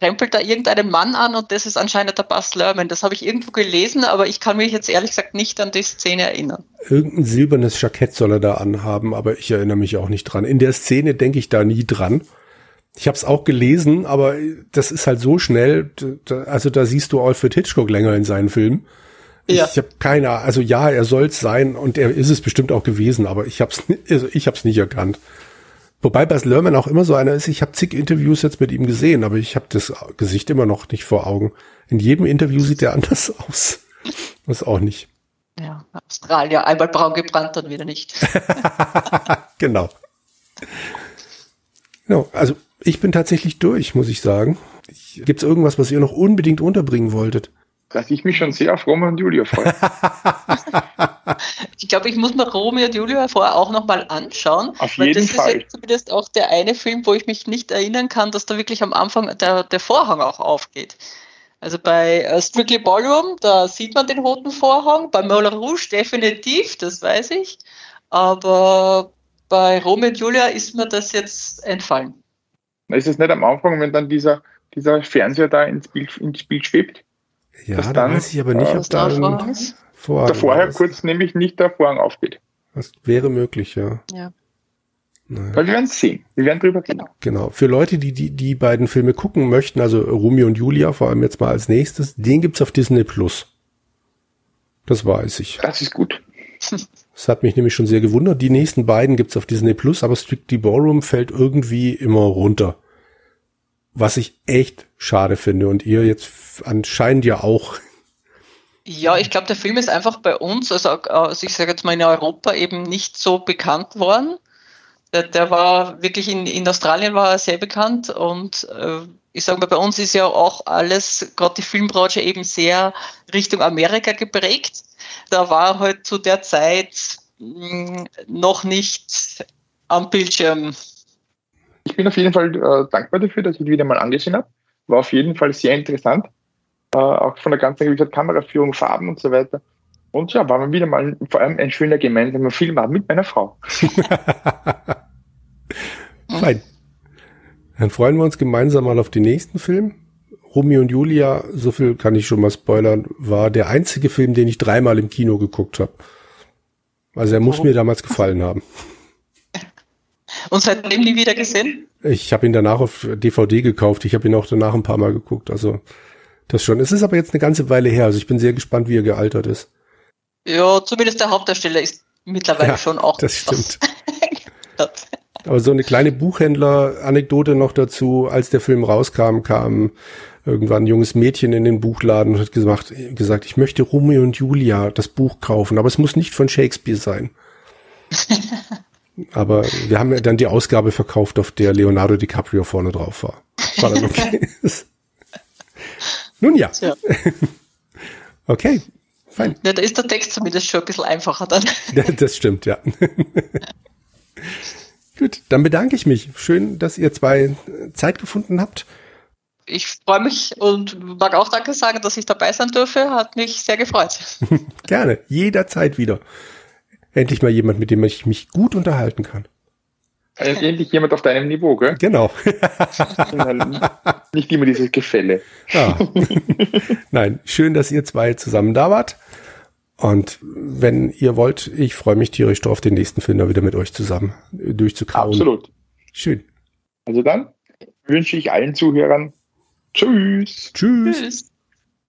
rempelt da irgendeinen Mann an und das ist anscheinend der Buzz Lerman. Das habe ich irgendwo gelesen, aber ich kann mich jetzt ehrlich gesagt nicht an die Szene erinnern. Irgendein silbernes Jackett soll er da anhaben, aber ich erinnere mich auch nicht dran. In der Szene denke ich da nie dran. Ich habe es auch gelesen, aber das ist halt so schnell. Also da siehst du Alfred Hitchcock länger in seinen Filmen. Ja. Ich habe keine, also ja, er soll es sein und er ist es bestimmt auch gewesen, aber ich habe es also ich hab's nicht erkannt. Wobei Bas Lerman auch immer so einer ist, ich habe zig Interviews jetzt mit ihm gesehen, aber ich habe das Gesicht immer noch nicht vor Augen. In jedem Interview sieht er anders aus. Das auch nicht. Ja, Australier, einmal braun gebrannt, dann wieder nicht. genau. No, also ich bin tatsächlich durch, muss ich sagen. Gibt es irgendwas, was ihr noch unbedingt unterbringen wolltet? Dass ich mich schon sehr auf Roma und Julia freue. ich glaube, ich muss mir Romeo und Julia vorher auch nochmal anschauen. Auf jeden das Fall. Das ist jetzt zumindest auch der eine Film, wo ich mich nicht erinnern kann, dass da wirklich am Anfang der, der Vorhang auch aufgeht. Also bei uh, Strictly Ballroom, da sieht man den roten Vorhang. Bei Moulin Rouge definitiv, das weiß ich. Aber bei Romeo und Julia ist mir das jetzt entfallen. Ist es nicht am Anfang, wenn dann dieser, dieser Fernseher da ins Bild, ins Bild schwebt? Ja, da dann, weiß ich aber nicht, ob da ein Vorhang vorher kurz nämlich nicht der Vorhang aufgeht. Das wäre möglich, ja. Ja. Naja. Weil wir werden es sehen. Wir werden drüber reden. Genau. Für Leute, die, die die beiden Filme gucken möchten, also Romeo und Julia, vor allem jetzt mal als nächstes, den gibt's auf Disney Plus. Das weiß ich. Das ist gut. Das hat mich nämlich schon sehr gewundert. Die nächsten beiden gibt's auf Disney Plus, aber Strictly Ballroom fällt irgendwie immer runter. Was ich echt schade finde. Und ihr jetzt anscheinend ja auch. Ja, ich glaube, der Film ist einfach bei uns, also, also ich sage jetzt mal in Europa eben nicht so bekannt worden. Der, der war wirklich in, in Australien war er sehr bekannt und äh, ich sage mal, bei uns ist ja auch alles, gerade die Filmbranche eben sehr Richtung Amerika geprägt. Da war halt zu der Zeit mh, hm, noch nicht am Bildschirm. Ich bin auf jeden Fall äh, dankbar dafür, dass ich ihn wieder mal angesehen habe. War auf jeden Fall sehr interessant. Äh, auch von der ganzen wie gesagt, Kameraführung, Farben und so weiter. Und ja, war mal wieder mal vor allem ein schöner gemeinsamer Film mit meiner Frau. Fein. Dann freuen wir uns gemeinsam mal auf den nächsten Film. Romeo und Julia, so viel kann ich schon mal spoilern, war der einzige Film, den ich dreimal im Kino geguckt habe. Also er muss mir damals gefallen haben. Und seitdem nie wieder gesehen? Ich habe ihn danach auf DVD gekauft. Ich habe ihn auch danach ein paar Mal geguckt. Also das schon. Es ist aber jetzt eine ganze Weile her. Also ich bin sehr gespannt, wie er gealtert ist. Ja, zumindest der Hauptdarsteller ist mittlerweile ja, schon auch. Das stimmt. aber so eine kleine Buchhändler-Anekdote noch dazu. Als der Film rauskam, kam irgendwann ein junges Mädchen in den Buchladen und hat gesagt, gesagt, ich möchte Romeo und Julia das Buch kaufen, aber es muss nicht von Shakespeare sein. aber wir haben ja dann die Ausgabe verkauft, auf der Leonardo DiCaprio vorne drauf war. War dann okay. Nun ja. ja. okay, fein. Ja, da ist der Text zumindest schon ein bisschen einfacher dann. das stimmt, ja. Gut, dann bedanke ich mich. Schön, dass ihr zwei Zeit gefunden habt. Ich freue mich und mag auch Danke sagen, dass ich dabei sein durfte. Hat mich sehr gefreut. Gerne, jederzeit wieder. Endlich mal jemand, mit dem ich mich gut unterhalten kann. Endlich jemand auf deinem Niveau, gell? Genau. Nicht immer dieses Gefälle. Ah. Nein, schön, dass ihr zwei zusammen da wart. Und wenn ihr wollt, ich freue mich tierisch drauf, den nächsten Film da wieder mit euch zusammen durchzukauen. Absolut. Schön. Also dann wünsche ich allen Zuhörern Tschüss. Tschüss. Tschüss.